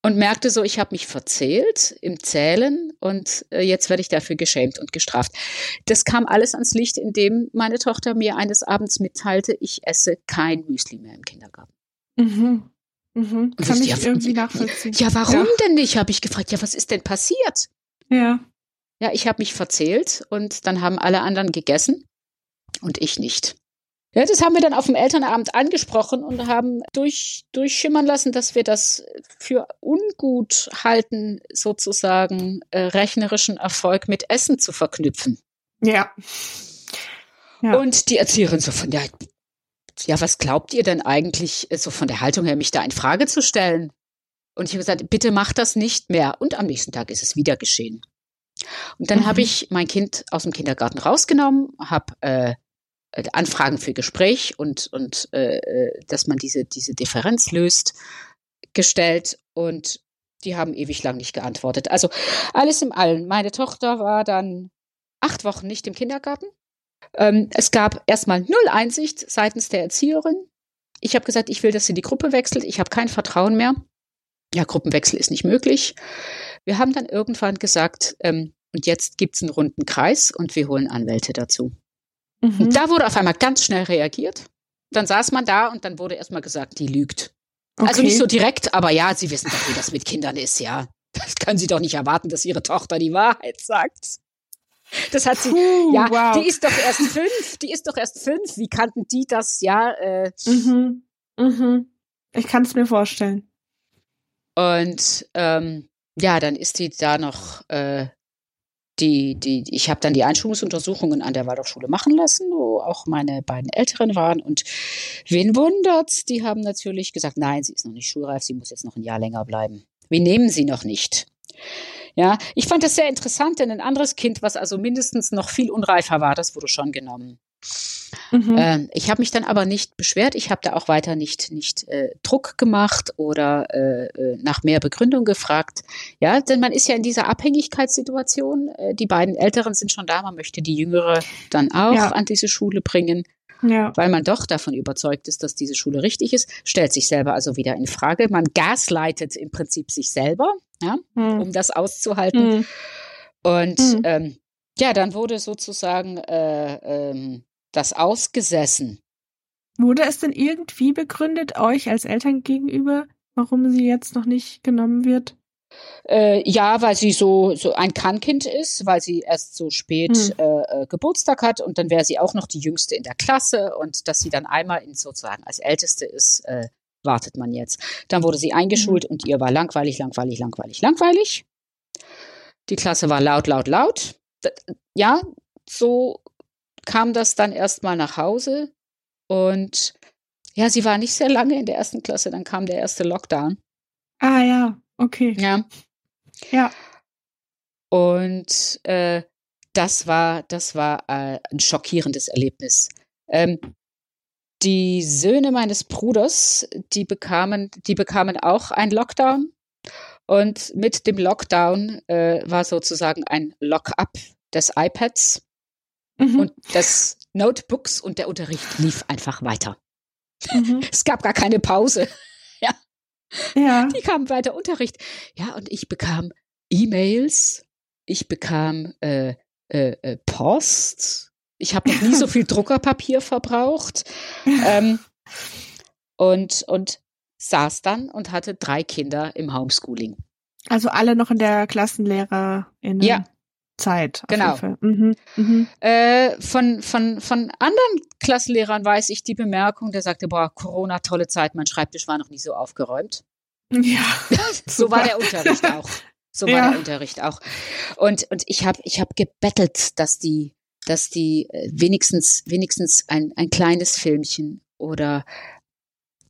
und merkte so, ich habe mich verzählt im Zählen und äh, jetzt werde ich dafür geschämt und gestraft. Das kam alles ans Licht, indem meine Tochter mir eines Abends mitteilte, ich esse kein Müsli mehr im Kindergarten. Mhm. Mhm. Kann ich ja, irgendwie nachvollziehen. Ja, warum ja. denn nicht? Habe ich gefragt. Ja, was ist denn passiert? Ja. Ja, ich habe mich verzählt und dann haben alle anderen gegessen und ich nicht. Ja, das haben wir dann auf dem Elternabend angesprochen und haben durch, durchschimmern lassen, dass wir das für ungut halten, sozusagen äh, rechnerischen Erfolg mit Essen zu verknüpfen. Ja. Ja. Und die Erzieherin so von der, ja, was glaubt ihr denn eigentlich, so von der Haltung her, mich da in Frage zu stellen? Und ich habe gesagt, bitte mach das nicht mehr. Und am nächsten Tag ist es wieder geschehen. Und dann mhm. habe ich mein Kind aus dem Kindergarten rausgenommen, habe äh, Anfragen für Gespräch und, und äh, äh, dass man diese, diese Differenz löst, gestellt und die haben ewig lang nicht geantwortet. Also alles im Allen. Meine Tochter war dann acht Wochen nicht im Kindergarten. Ähm, es gab erstmal null Einsicht seitens der Erzieherin. Ich habe gesagt, ich will, dass sie die Gruppe wechselt. Ich habe kein Vertrauen mehr. Ja, Gruppenwechsel ist nicht möglich. Wir haben dann irgendwann gesagt, ähm, und jetzt gibt's einen runden Kreis und wir holen Anwälte dazu. Mhm. Und da wurde auf einmal ganz schnell reagiert. Dann saß man da und dann wurde erstmal gesagt, die lügt. Okay. Also nicht so direkt, aber ja, Sie wissen doch, wie das mit Kindern ist, ja. Das können Sie doch nicht erwarten, dass Ihre Tochter die Wahrheit sagt. Das hat sie, Puh, ja, wow. die ist doch erst fünf, die ist doch erst fünf. Wie kannten die das, ja? Äh, mhm. Mhm. Ich kann es mir vorstellen. Und ähm, ja, dann ist die da noch äh, die, die, ich habe dann die Einschulungsuntersuchungen an der Waldorfschule machen lassen, wo auch meine beiden Älteren waren. Und wen wundert's? Die haben natürlich gesagt, nein, sie ist noch nicht schulreif, sie muss jetzt noch ein Jahr länger bleiben. Wir nehmen sie noch nicht. Ja, ich fand das sehr interessant, denn ein anderes Kind, was also mindestens noch viel unreifer war, das wurde schon genommen. Mhm. Ähm, ich habe mich dann aber nicht beschwert. Ich habe da auch weiter nicht, nicht äh, Druck gemacht oder äh, äh, nach mehr Begründung gefragt. Ja, denn man ist ja in dieser Abhängigkeitssituation. Äh, die beiden Älteren sind schon da. Man möchte die Jüngere dann auch ja. an diese Schule bringen. Ja. Weil man doch davon überzeugt ist, dass diese Schule richtig ist, stellt sich selber also wieder in Frage. Man gaslightet im Prinzip sich selber, ja, mhm. um das auszuhalten. Mhm. Und mhm. ähm, ja, dann wurde sozusagen äh, ähm, das ausgesessen. Wurde es denn irgendwie begründet, euch als Eltern gegenüber, warum sie jetzt noch nicht genommen wird? Äh, ja, weil sie so, so ein Kannkind ist, weil sie erst so spät hm. äh, äh Geburtstag hat und dann wäre sie auch noch die Jüngste in der Klasse und dass sie dann einmal in, sozusagen als Älteste ist, äh, wartet man jetzt. Dann wurde sie eingeschult hm. und ihr war langweilig, langweilig, langweilig, langweilig. Die Klasse war laut, laut, laut. Ja, so kam das dann erstmal nach Hause und ja, sie war nicht sehr lange in der ersten Klasse, dann kam der erste Lockdown. Ah ja, okay. Ja. Ja. Und äh, das war, das war äh, ein schockierendes Erlebnis. Ähm, die Söhne meines Bruders, die bekamen, die bekamen auch ein Lockdown. Und mit dem Lockdown äh, war sozusagen ein Lock-up des iPads. Mhm. Und das Notebooks und der Unterricht lief einfach weiter. Mhm. [LAUGHS] Es gab gar keine Pause. [LAUGHS] ja. Ja. Die kamen weiter Unterricht. Ja, und ich bekam E-Mails, ich bekam äh, äh, äh Post. Ich habe noch nie so [LAUGHS] viel Druckerpapier verbraucht. Ähm, und, und saß dann und hatte drei Kinder im Homeschooling. Also alle noch in der Klassenlehrerin. Ja, Zeit. Genau. Mhm, mhm. Äh, von, von, von anderen Klassenlehrern weiß ich die Bemerkung, der sagte, boah, Corona, tolle Zeit, mein Schreibtisch war noch nie so aufgeräumt. Ja. [LAUGHS] so war der Unterricht auch. So war ja. der Unterricht auch. Und, und ich habe ich hab gebettelt, dass die, dass die äh, wenigstens, wenigstens ein, ein kleines Filmchen oder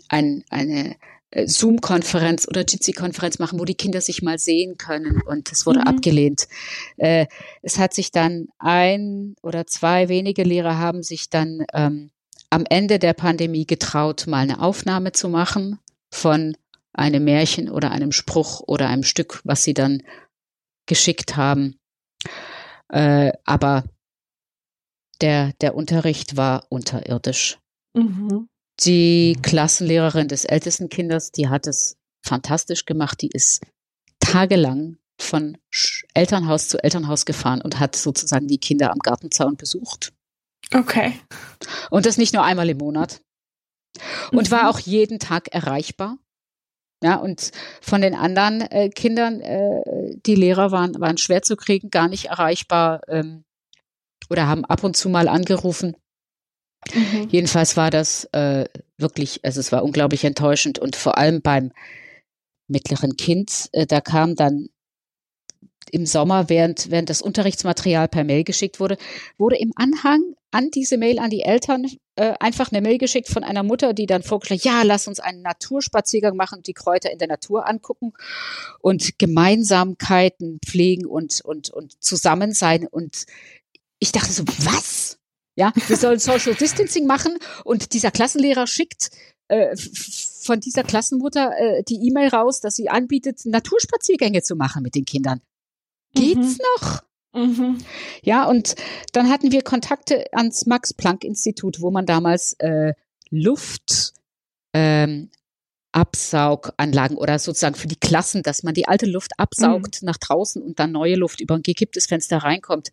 ein, eine, Zoom-Konferenz oder Jitsi-Konferenz machen, wo die Kinder sich mal sehen können. Und es wurde mhm. abgelehnt. Äh, es hat sich dann ein oder zwei wenige Lehrer haben sich dann ähm, am Ende der Pandemie getraut, mal eine Aufnahme zu machen von einem Märchen oder einem Spruch oder einem Stück, was sie dann geschickt haben. Äh, aber der, der Unterricht war unterirdisch. Mhm. Die Klassenlehrerin des ältesten Kindes, die hat es fantastisch gemacht. Die ist tagelang von Elternhaus zu Elternhaus gefahren und hat sozusagen die Kinder am Gartenzaun besucht. Okay. Und das nicht nur einmal im Monat. Und mhm. war auch jeden Tag erreichbar. Ja, und von den anderen äh, Kindern, äh, die Lehrer waren, waren schwer zu kriegen, gar nicht erreichbar ähm, oder haben ab und zu mal angerufen. Mhm. Jedenfalls war das äh, wirklich, also es war unglaublich enttäuschend und vor allem beim mittleren Kind, äh, da kam dann im Sommer, während, während das Unterrichtsmaterial per Mail geschickt wurde, wurde im Anhang an diese Mail an die Eltern äh, einfach eine Mail geschickt von einer Mutter, die dann vorgeschlagen, ja, lass uns einen Naturspaziergang machen, die Kräuter in der Natur angucken und Gemeinsamkeiten pflegen und, und, und zusammen sein. Und ich dachte so, was? Ja, wir sollen Social Distancing machen und dieser Klassenlehrer schickt äh, von dieser Klassenmutter äh, die E-Mail raus, dass sie anbietet, Naturspaziergänge zu machen mit den Kindern. Geht's mhm. noch? Mhm. Ja, und dann hatten wir Kontakte ans Max-Planck-Institut, wo man damals äh, Luft ähm, Absauganlagen oder sozusagen für die Klassen, dass man die alte Luft absaugt mhm. nach draußen und dann neue Luft über ein gekipptes Fenster reinkommt.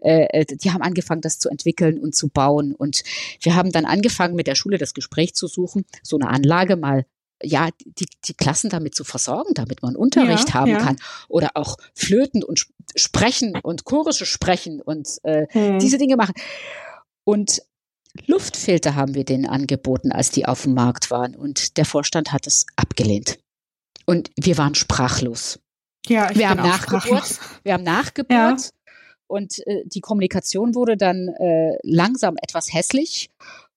Äh, äh, die haben angefangen, das zu entwickeln und zu bauen. Und wir haben dann angefangen, mit der Schule das Gespräch zu suchen, so eine Anlage mal ja, die, die Klassen damit zu versorgen, damit man Unterricht ja, haben ja. kann. Oder auch flöten und sprechen und chorische sprechen und äh, hm. diese Dinge machen. Und Luftfilter haben wir denen angeboten, als die auf dem Markt waren. Und der Vorstand hat es abgelehnt. Und wir waren sprachlos. Ja, ich wir haben nachgebohrt. Wir haben nachgebohrt. Ja. Und äh, die Kommunikation wurde dann äh, langsam etwas hässlich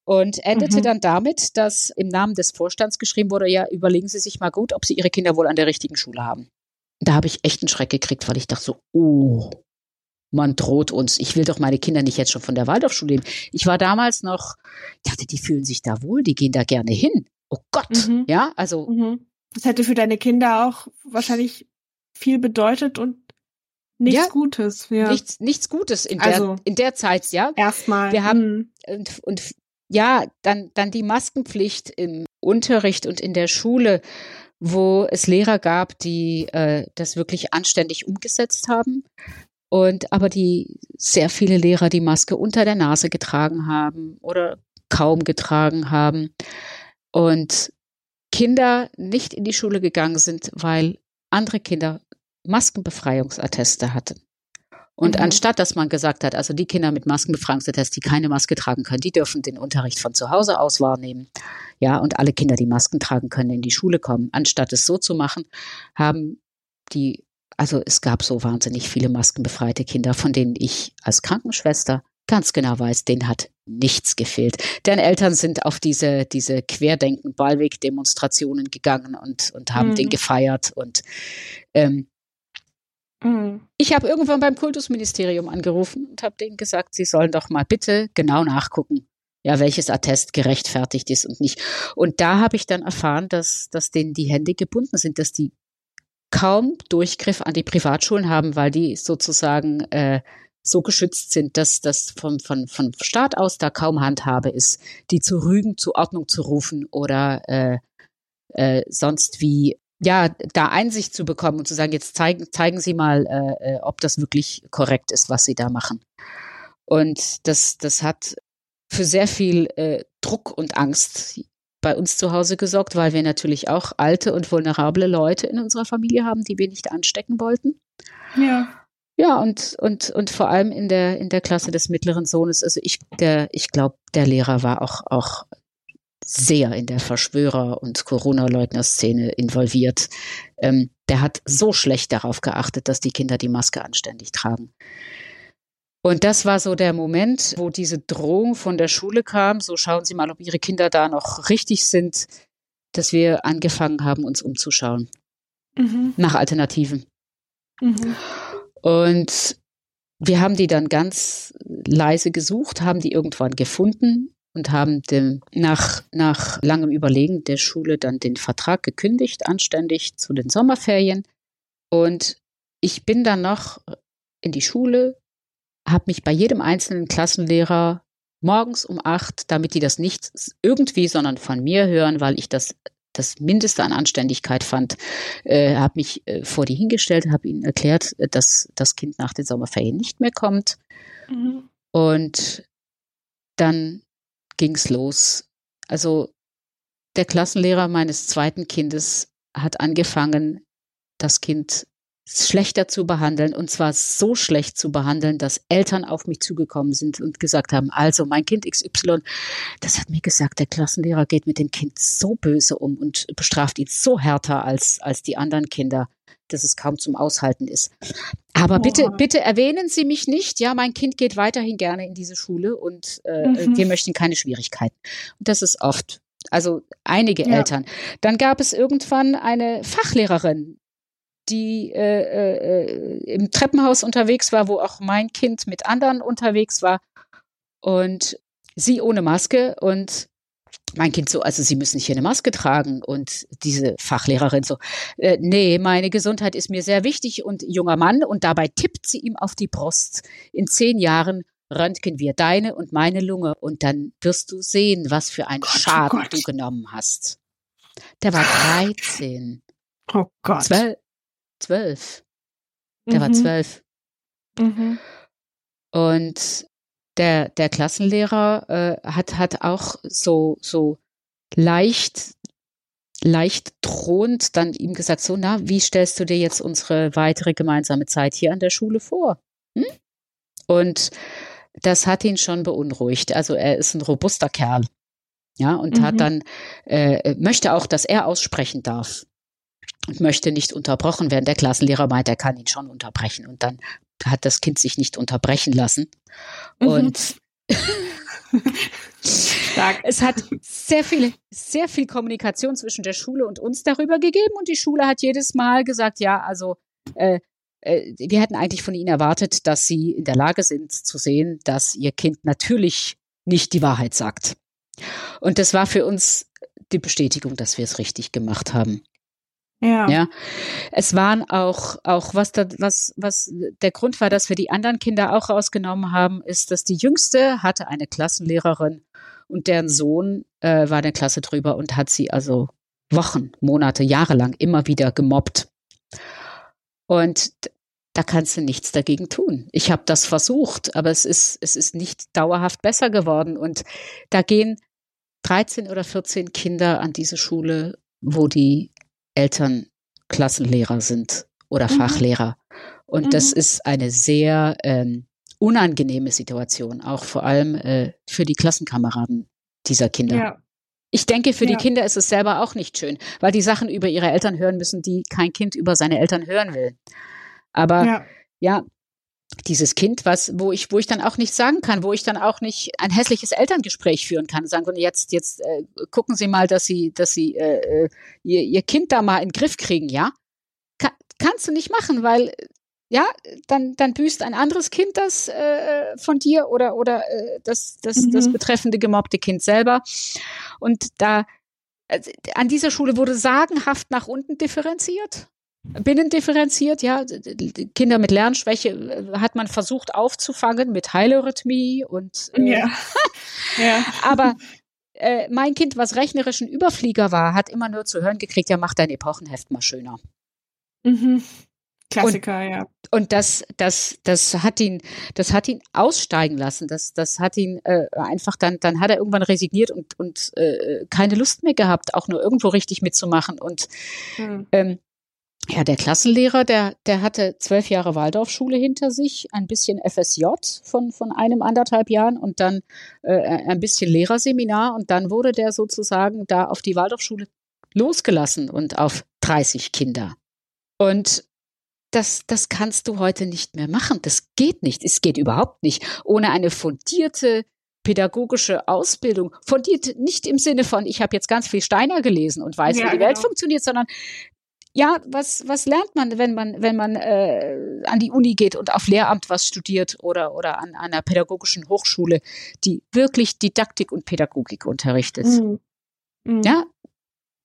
und endete mhm. dann damit, dass im Namen des Vorstands geschrieben wurde, ja, überlegen Sie sich mal gut, ob Sie Ihre Kinder wohl an der richtigen Schule haben. Da habe ich echt einen Schreck gekriegt, weil ich dachte so, oh, man droht uns. Ich will doch meine Kinder nicht jetzt schon von der Waldorfschule nehmen. Ich war damals noch, ich dachte, die fühlen sich da wohl, die gehen da gerne hin. Oh Gott, mhm. ja, also. Mhm. Das hätte für deine Kinder auch wahrscheinlich viel bedeutet und nichts ja, Gutes. Ja. Nichts, nichts Gutes in der, also, in der Zeit, ja. Erstmal. Wir haben, mhm. und, und ja, dann, dann die Maskenpflicht im Unterricht und in der Schule wo es Lehrer gab, die äh, das wirklich anständig umgesetzt haben. Und aber die sehr viele Lehrer die Maske unter der Nase getragen haben oder kaum getragen haben. Und Kinder nicht in die Schule gegangen sind, weil andere Kinder Maskenbefreiungsatteste hatten. Und mhm. anstatt, dass man gesagt hat, also die Kinder mit Maskenbefreiungsattest, die keine Maske tragen können, die dürfen den Unterricht von zu Hause aus wahrnehmen. Ja, und alle Kinder, die Masken tragen können, in die Schule kommen. Anstatt es so zu machen, haben die also es gab so wahnsinnig viele maskenbefreite Kinder, von denen ich als Krankenschwester ganz genau weiß, denen hat nichts gefehlt. Deren Eltern sind auf diese, diese Querdenken-Ballweg-Demonstrationen gegangen und, und haben mhm. den gefeiert. Und ähm, mhm. ich habe irgendwann beim Kultusministerium angerufen und habe denen gesagt, sie sollen doch mal bitte genau nachgucken, ja, welches Attest gerechtfertigt ist und nicht. Und da habe ich dann erfahren, dass, dass denen die Hände gebunden sind, dass die kaum Durchgriff an die Privatschulen haben, weil die sozusagen äh, so geschützt sind, dass das von, von, von Staat aus da kaum Handhabe ist, die zu rügen, zur Ordnung zu rufen oder äh, äh, sonst wie ja, da Einsicht zu bekommen und zu sagen, jetzt zeigen, zeigen Sie mal, äh, äh ob das wirklich korrekt ist, was Sie da machen. Und das, das hat für sehr viel äh, Druck und Angst bei uns zu Hause gesorgt, weil wir natürlich auch alte und vulnerable Leute in unserer Familie haben, die wir nicht anstecken wollten. Ja. Ja, und, und, und vor allem in der, in der Klasse des mittleren Sohnes, also ich, der, ich glaube, der Lehrer war auch, auch sehr in der Verschwörer- und Corona-Leugner-Szene involviert. Ähm, der hat so schlecht darauf geachtet, dass die Kinder die Maske anständig tragen. Und das war so der Moment, wo diese Drohung von der Schule kam, so schauen Sie mal, ob Ihre Kinder da noch richtig sind, dass wir angefangen haben, uns umzuschauen mhm. nach Alternativen. Mhm. Und wir haben die dann ganz leise gesucht, haben die irgendwann gefunden und haben dem, nach, nach langem Überlegen der Schule dann den Vertrag gekündigt, anständig zu den Sommerferien. Und ich bin dann noch in die Schule, habe mich bei jedem einzelnen Klassenlehrer morgens um acht, damit die das nicht irgendwie, sondern von mir hören, weil ich das das Mindeste an Anständigkeit fand, äh, habe mich äh, vor die hingestellt, habe ihnen erklärt, äh, dass das Kind nach den Sommerferien nicht mehr kommt. Mhm. Und dann ging's los. Also der Klassenlehrer meines zweiten Kindes hat angefangen, das Kind schlechter zu behandeln und zwar so schlecht zu behandeln, dass Eltern auf mich zugekommen sind und gesagt haben, also mein Kind XY, das hat mir gesagt, der Klassenlehrer geht mit dem Kind so böse um und bestraft ihn so härter als, als die anderen Kinder, dass es kaum zum Aushalten ist. Aber bitte, bitte erwähnen Sie mich nicht. Ja, mein Kind geht weiterhin gerne in diese Schule und äh, mhm. wir möchten keine Schwierigkeiten. Und das ist oft also einige ja. Eltern. Dann gab es irgendwann eine Fachlehrerin, die äh, äh, im Treppenhaus unterwegs war, wo auch mein Kind mit anderen unterwegs war. Und sie ohne Maske und mein Kind so, also Sie müssen hier eine Maske tragen. Und diese Fachlehrerin so, äh, nee, meine Gesundheit ist mir sehr wichtig und junger Mann. Und dabei tippt sie ihm auf die Brust. In zehn Jahren röntgen wir deine und meine Lunge und dann wirst du sehen, was für einen Gott, oh Schaden oh du genommen hast. Der war 13. Oh Gott. Zwölf, zwölf. Der mhm. war zwölf. Mhm. Und der, der Klassenlehrer äh, hat, hat auch so, so leicht, leicht drohend dann ihm gesagt, so, na, wie stellst du dir jetzt unsere weitere gemeinsame Zeit hier an der Schule vor? Hm? Und das hat ihn schon beunruhigt. Also er ist ein robuster Kerl. Ja, und mhm. hat dann, äh, möchte auch, dass er aussprechen darf und möchte nicht unterbrochen werden. Der Klassenlehrer meint, er kann ihn schon unterbrechen. Und dann hat das Kind sich nicht unterbrechen lassen. Mhm. Und [LAUGHS] es hat sehr viele, sehr viel Kommunikation zwischen der Schule und uns darüber gegeben. Und die Schule hat jedes Mal gesagt, ja, also äh, äh, wir hätten eigentlich von ihnen erwartet, dass sie in der Lage sind zu sehen, dass ihr Kind natürlich nicht die Wahrheit sagt. Und das war für uns die Bestätigung, dass wir es richtig gemacht haben. Ja. ja. Es waren auch, auch was da, was, was der Grund war, dass wir die anderen Kinder auch rausgenommen haben, ist, dass die Jüngste hatte eine Klassenlehrerin und deren Sohn äh, war in der Klasse drüber und hat sie also Wochen, Monate, Jahre lang immer wieder gemobbt. Und da kannst du nichts dagegen tun. Ich habe das versucht, aber es ist, es ist nicht dauerhaft besser geworden. Und da gehen 13 oder 14 Kinder an diese Schule, wo die Eltern Klassenlehrer sind oder mhm. Fachlehrer. Und mhm. das ist eine sehr ähm, unangenehme Situation, auch vor allem äh, für die Klassenkameraden dieser Kinder. Ja. Ich denke, für ja. die Kinder ist es selber auch nicht schön, weil die Sachen über ihre Eltern hören müssen, die kein Kind über seine Eltern hören will. Aber ja, ja dieses Kind, was, wo ich, wo ich dann auch nichts sagen kann, wo ich dann auch nicht ein hässliches Elterngespräch führen kann, sagen können, jetzt, jetzt äh, gucken Sie mal, dass Sie, dass Sie äh, äh, ihr, ihr Kind da mal in den Griff kriegen, ja? Ka kannst du nicht machen, weil ja, dann, dann büßt ein anderes Kind das äh, von dir oder, oder äh, das, das, mhm. das betreffende gemobbte Kind selber. Und da also, an dieser Schule wurde sagenhaft nach unten differenziert binnendifferenziert, ja. Kinder mit Lernschwäche äh, hat man versucht aufzufangen mit Heilorhythmie und äh, ja. [LAUGHS] ja. aber äh, mein Kind, was rechnerischen Überflieger war, hat immer nur zu hören gekriegt, ja, mach dein Epochenheft mal schöner. Mhm. Klassiker, und, ja. Und das, das, das hat ihn, das hat ihn aussteigen lassen. Das, das hat ihn äh, einfach dann, dann hat er irgendwann resigniert und und äh, keine Lust mehr gehabt, auch nur irgendwo richtig mitzumachen. Und mhm. ähm, ja, der Klassenlehrer, der, der hatte zwölf Jahre Waldorfschule hinter sich, ein bisschen FSJ von, von einem anderthalb Jahren und dann äh, ein bisschen Lehrerseminar und dann wurde der sozusagen da auf die Waldorfschule losgelassen und auf 30 Kinder. Und das, das kannst du heute nicht mehr machen. Das geht nicht. Es geht überhaupt nicht. Ohne eine fundierte pädagogische Ausbildung, fundiert nicht im Sinne von, ich habe jetzt ganz viel Steiner gelesen und weiß, ja, wie die genau. Welt funktioniert, sondern ja, was, was lernt man, wenn man, wenn man äh, an die Uni geht und auf Lehramt was studiert oder, oder an einer pädagogischen Hochschule, die wirklich Didaktik und Pädagogik unterrichtet? Mhm. Mhm. Ja,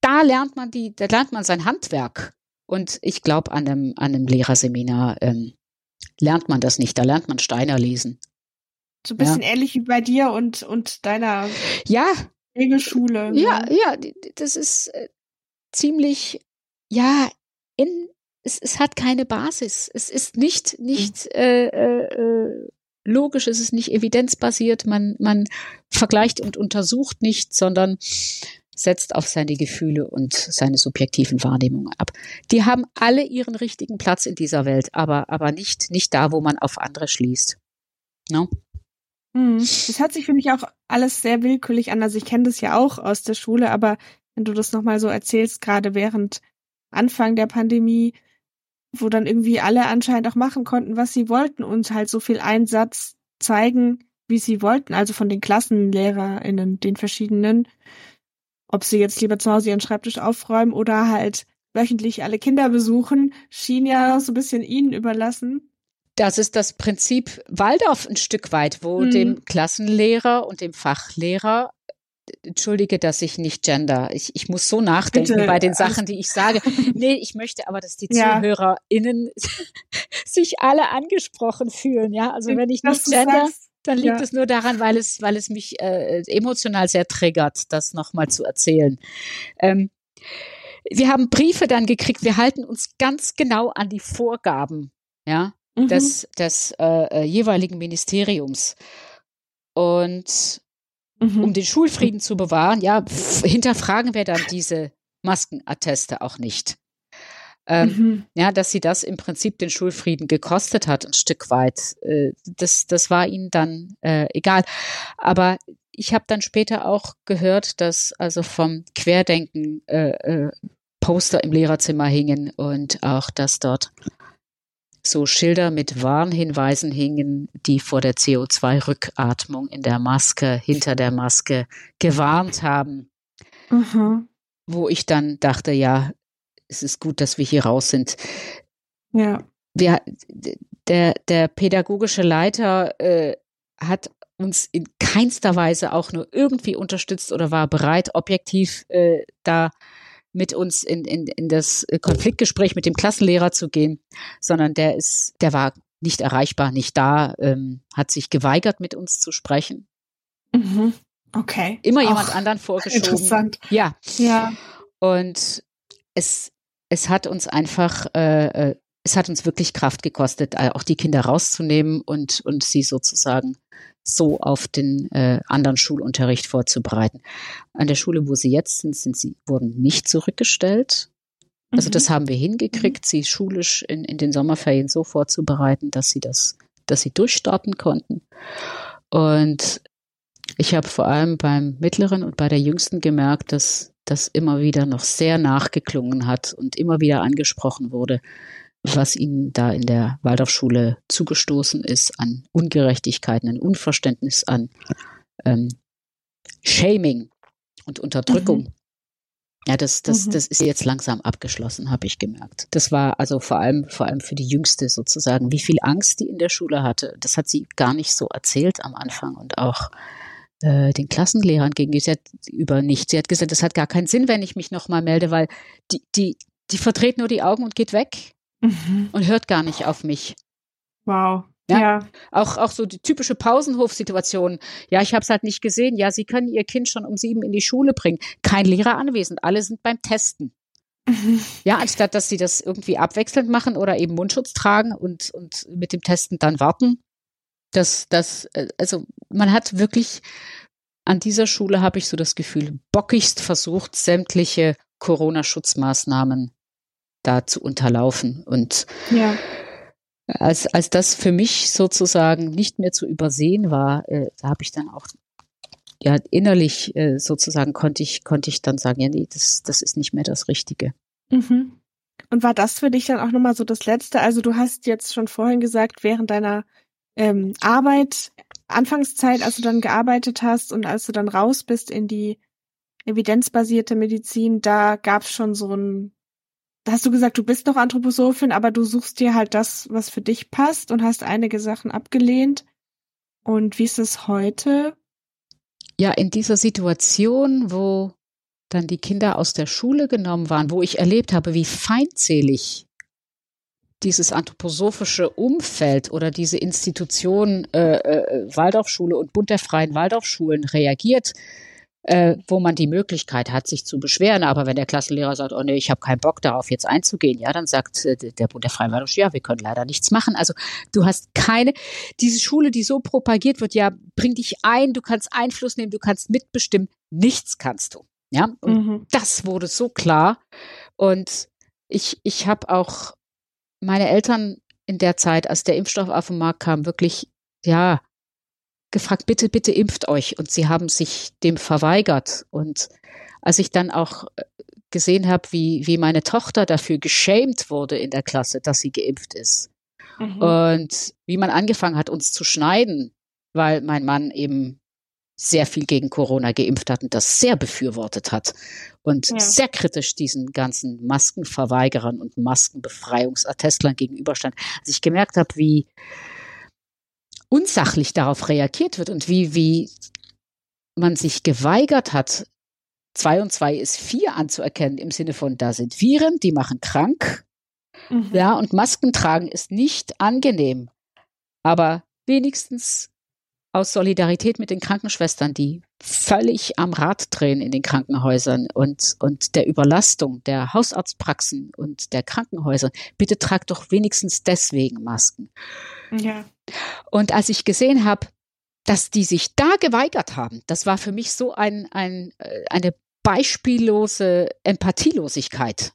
da lernt man die, da lernt man sein Handwerk. Und ich glaube, an einem, an einem Lehrerseminar ähm, lernt man das nicht. Da lernt man Steiner lesen. So ein bisschen ja. ähnlich wie bei dir und, und deiner ja. Regelschule. Ja, ne? ja, das ist äh, ziemlich ja, in, es, es hat keine Basis. Es ist nicht, nicht mhm. äh, äh, logisch, es ist nicht evidenzbasiert. Man, man vergleicht und untersucht nicht, sondern setzt auf seine Gefühle und seine subjektiven Wahrnehmungen ab. Die haben alle ihren richtigen Platz in dieser Welt, aber, aber nicht, nicht da, wo man auf andere schließt. No? Hm. Das hört sich für mich auch alles sehr willkürlich an. Also ich kenne das ja auch aus der Schule, aber wenn du das nochmal so erzählst, gerade während Anfang der Pandemie, wo dann irgendwie alle anscheinend auch machen konnten, was sie wollten und halt so viel Einsatz zeigen, wie sie wollten, also von den KlassenlehrerInnen, den verschiedenen, ob sie jetzt lieber zu Hause ihren Schreibtisch aufräumen oder halt wöchentlich alle Kinder besuchen, schien ja so ein bisschen ihnen überlassen. Das ist das Prinzip Waldorf ein Stück weit, wo mhm. dem Klassenlehrer und dem Fachlehrer entschuldige, dass ich nicht gender. Ich, ich muss so nachdenken Bitte. bei den Sachen, die ich sage. Nee, ich möchte aber, dass die ja. ZuhörerInnen [LAUGHS] sich alle angesprochen fühlen. Ja, also wenn ich nicht gender, dann liegt ja. es nur daran, weil es, weil es mich äh, emotional sehr triggert, das nochmal zu erzählen. Ähm, wir haben Briefe dann gekriegt. Wir halten uns ganz genau an die Vorgaben, ja, mhm. des, des äh, äh jeweiligen Ministeriums. Und mhm. um den Schulfrieden zu bewahren, ja, hinterfragen wir dann diese Maskenatteste auch nicht. Ähm, mhm. Ja, dass sie das im Prinzip den Schulfrieden gekostet hat, ein Stück weit. Äh, das, das war ihnen dann äh, egal. Aber ich habe dann später auch gehört, dass also vom Querdenken äh, äh, Poster im Lehrerzimmer hingen und auch, dass dort so Schilder mit Warnhinweisen hingen, die vor der CO2-Rückatmung in der Maske, hinter der Maske gewarnt haben. Mhm. Wo ich dann dachte, ja, es ist gut, dass wir hier raus sind. Ja. Wir, der, der pädagogische Leiter äh, hat uns in keinster Weise auch nur irgendwie unterstützt oder war bereit, objektiv äh, da mit uns in, in, in das Konfliktgespräch mit dem Klassenlehrer zu gehen, sondern der ist, der war nicht erreichbar, nicht da, ähm, hat sich geweigert, mit uns zu sprechen. Mhm. Okay. Immer jemand anderen vorgeschoben. Interessant. Ja. Ja. Und es, es hat uns einfach, äh, äh es hat uns wirklich Kraft gekostet, äh, auch die Kinder rauszunehmen und, und sie sozusagen so auf den äh, anderen Schulunterricht vorzubereiten. An der Schule, wo sie jetzt sind, sind sie wurden nicht zurückgestellt. Also mhm. das haben wir hingekriegt, mhm. sie schulisch in, in den Sommerferien so vorzubereiten, dass sie das, dass sie durchstarten konnten. Und ich habe vor allem beim mittleren und bei der jüngsten gemerkt, dass das immer wieder noch sehr nachgeklungen hat und immer wieder angesprochen wurde, was ihnen da in der Waldorfschule zugestoßen ist an Ungerechtigkeiten, an Unverständnis, an ähm, Shaming und Unterdrückung. Mhm. Ja, das, das, mhm. das ist jetzt langsam abgeschlossen, habe ich gemerkt. Das war also vor allem, vor allem für die Jüngste sozusagen, wie viel Angst die in der Schule hatte. Das hat sie gar nicht so erzählt am Anfang und auch äh, den Klassenlehrern gegenüber nicht. Sie hat gesagt, das hat gar keinen Sinn, wenn ich mich nochmal melde, weil die, die, die verdreht nur die Augen und geht weg mhm. und hört gar nicht auf mich. Wow. Ja, ja. Auch, auch so die typische Pausenhofsituation. Ja, ich habe es halt nicht gesehen. Ja, Sie können Ihr Kind schon um sieben in die Schule bringen. Kein Lehrer anwesend. Alle sind beim Testen. Mhm. [LAUGHS] Ja, anstatt dass sie das irgendwie abwechselnd machen oder eben Mundschutz tragen und, und mit dem Testen dann warten. Das, das, äh, also man hat wirklich an dieser Schule habe ich so das Gefühl, bockigst versucht, sämtliche Corona-Schutzmaßnahmen da zu unterlaufen. Und ja. als, als das für mich sozusagen nicht mehr zu übersehen war, äh, da habe ich dann auch ja innerlich äh, sozusagen konnte ich konnte ich dann sagen, ja nee, das das ist nicht mehr das Richtige. Mhm. Und war das für dich dann auch nochmal so das Letzte? Also du hast jetzt schon vorhin gesagt, während deiner ähm, Arbeit, Anfangszeit, als du dann gearbeitet hast und als du dann raus bist in die evidenzbasierte Medizin, da gab es schon so ein hast du gesagt, du bist noch Anthroposophin, aber du suchst dir halt das, was für dich passt und hast einige Sachen abgelehnt. Und wie ist es heute? Ja, in dieser Situation, wo dann die Kinder aus der Schule genommen waren, wo ich erlebt habe, wie feindselig dieses anthroposophische Umfeld oder diese Institution äh, äh, Waldorfschule und Bund der freien Waldorfschulen reagiert, äh, wo man die Möglichkeit hat, sich zu beschweren. Aber wenn der Klassenlehrer sagt, oh nee, ich habe keinen Bock darauf, jetzt einzugehen, ja, dann sagt äh, der Bund der Freien ja, wir können leider nichts machen. Also du hast keine, diese Schule, die so propagiert wird, ja, bring dich ein, du kannst Einfluss nehmen, du kannst mitbestimmen, nichts kannst du. Ja, und mhm. das wurde so klar. Und ich, ich habe auch meine Eltern in der Zeit, als der Impfstoff auf den Markt kam, wirklich, ja, gefragt, bitte, bitte impft euch. Und sie haben sich dem verweigert. Und als ich dann auch äh, gesehen habe, wie, wie meine Tochter dafür geschämt wurde in der Klasse, dass sie geimpft ist. Mhm. Und wie man angefangen hat, uns zu schneiden, weil mein Mann eben sehr viel gegen Corona geimpft hat und das sehr befürwortet hat und ja. sehr kritisch diesen ganzen Maskenverweigerern und Maskenbefreiungsattestlern gegenüberstand. Als ich gemerkt habe, wie unsachlich darauf reagiert wird und wie, wie man sich geweigert hat, zwei und zwei ist vier anzuerkennen im Sinne von, da sind Viren, die machen krank. Mhm. Ja, und Masken tragen ist nicht angenehm. Aber wenigstens aus Solidarität mit den Krankenschwestern, die völlig am Rad drehen in den Krankenhäusern und, und der Überlastung der Hausarztpraxen und der Krankenhäuser. Bitte tragt doch wenigstens deswegen Masken. Ja. Und als ich gesehen habe, dass die sich da geweigert haben, das war für mich so ein, ein, äh, eine beispiellose Empathielosigkeit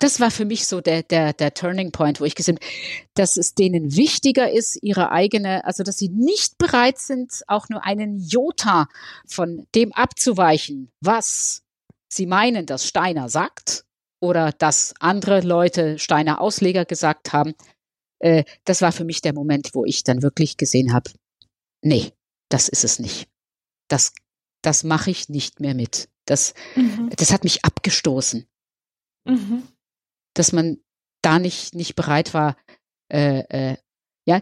das war für mich so der, der, der Turning Point, wo ich gesehen habe, dass es denen wichtiger ist, ihre eigene, also dass sie nicht bereit sind, auch nur einen Jota von dem abzuweichen, was sie meinen, dass Steiner sagt oder dass andere Leute Steiner Ausleger gesagt haben. Äh, das war für mich der Moment, wo ich dann wirklich gesehen habe, nee, das ist es nicht. Das, das mache ich nicht mehr mit. Das, mhm. das hat mich abgestoßen. Mhm dass man da nicht, nicht bereit war, äh, äh, ja,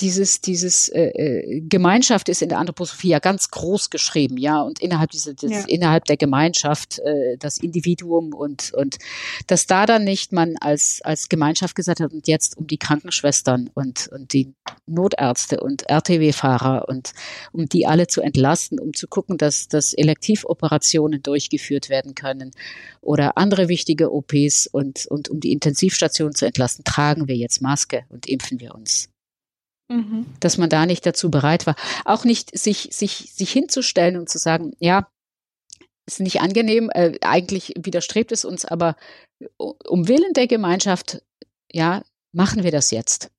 dieses, dieses äh, äh, Gemeinschaft ist in der Anthroposophie ja ganz groß geschrieben, ja, und innerhalb dieser, des, ja. innerhalb der Gemeinschaft äh, das Individuum und und dass da dann nicht man als als Gemeinschaft gesagt hat und jetzt um die Krankenschwestern und und die Notärzte und RTW-Fahrer und um die alle zu entlasten, um zu gucken, dass dass Elektivoperationen durchgeführt werden können oder andere wichtige OPs und und um die Intensivstation zu entlasten, tragen wir jetzt Maske und impfen wir uns. Mhm. Dass man da nicht dazu bereit war. Auch nicht sich, sich, sich hinzustellen und zu sagen, ja, ist nicht angenehm, äh, eigentlich widerstrebt es uns, aber um Willen der Gemeinschaft, ja, machen wir das jetzt.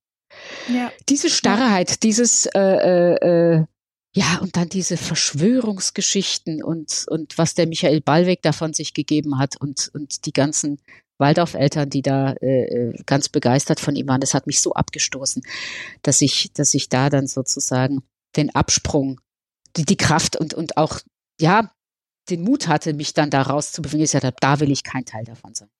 Ja. Diese Starrheit, dieses äh, äh, äh, ja, und dann diese Verschwörungsgeschichten und, und was der Michael Ballweg davon sich gegeben hat und, und die ganzen Waldorf-Eltern, die da äh, äh, ganz begeistert von ihm waren. Das hat mich so abgestoßen, dass ich, dass ich da dann sozusagen den Absprung, die, die Kraft und, und auch, ja, den Mut hatte, mich dann da rauszubewegen. Ich gesagt da will ich kein Teil davon sein.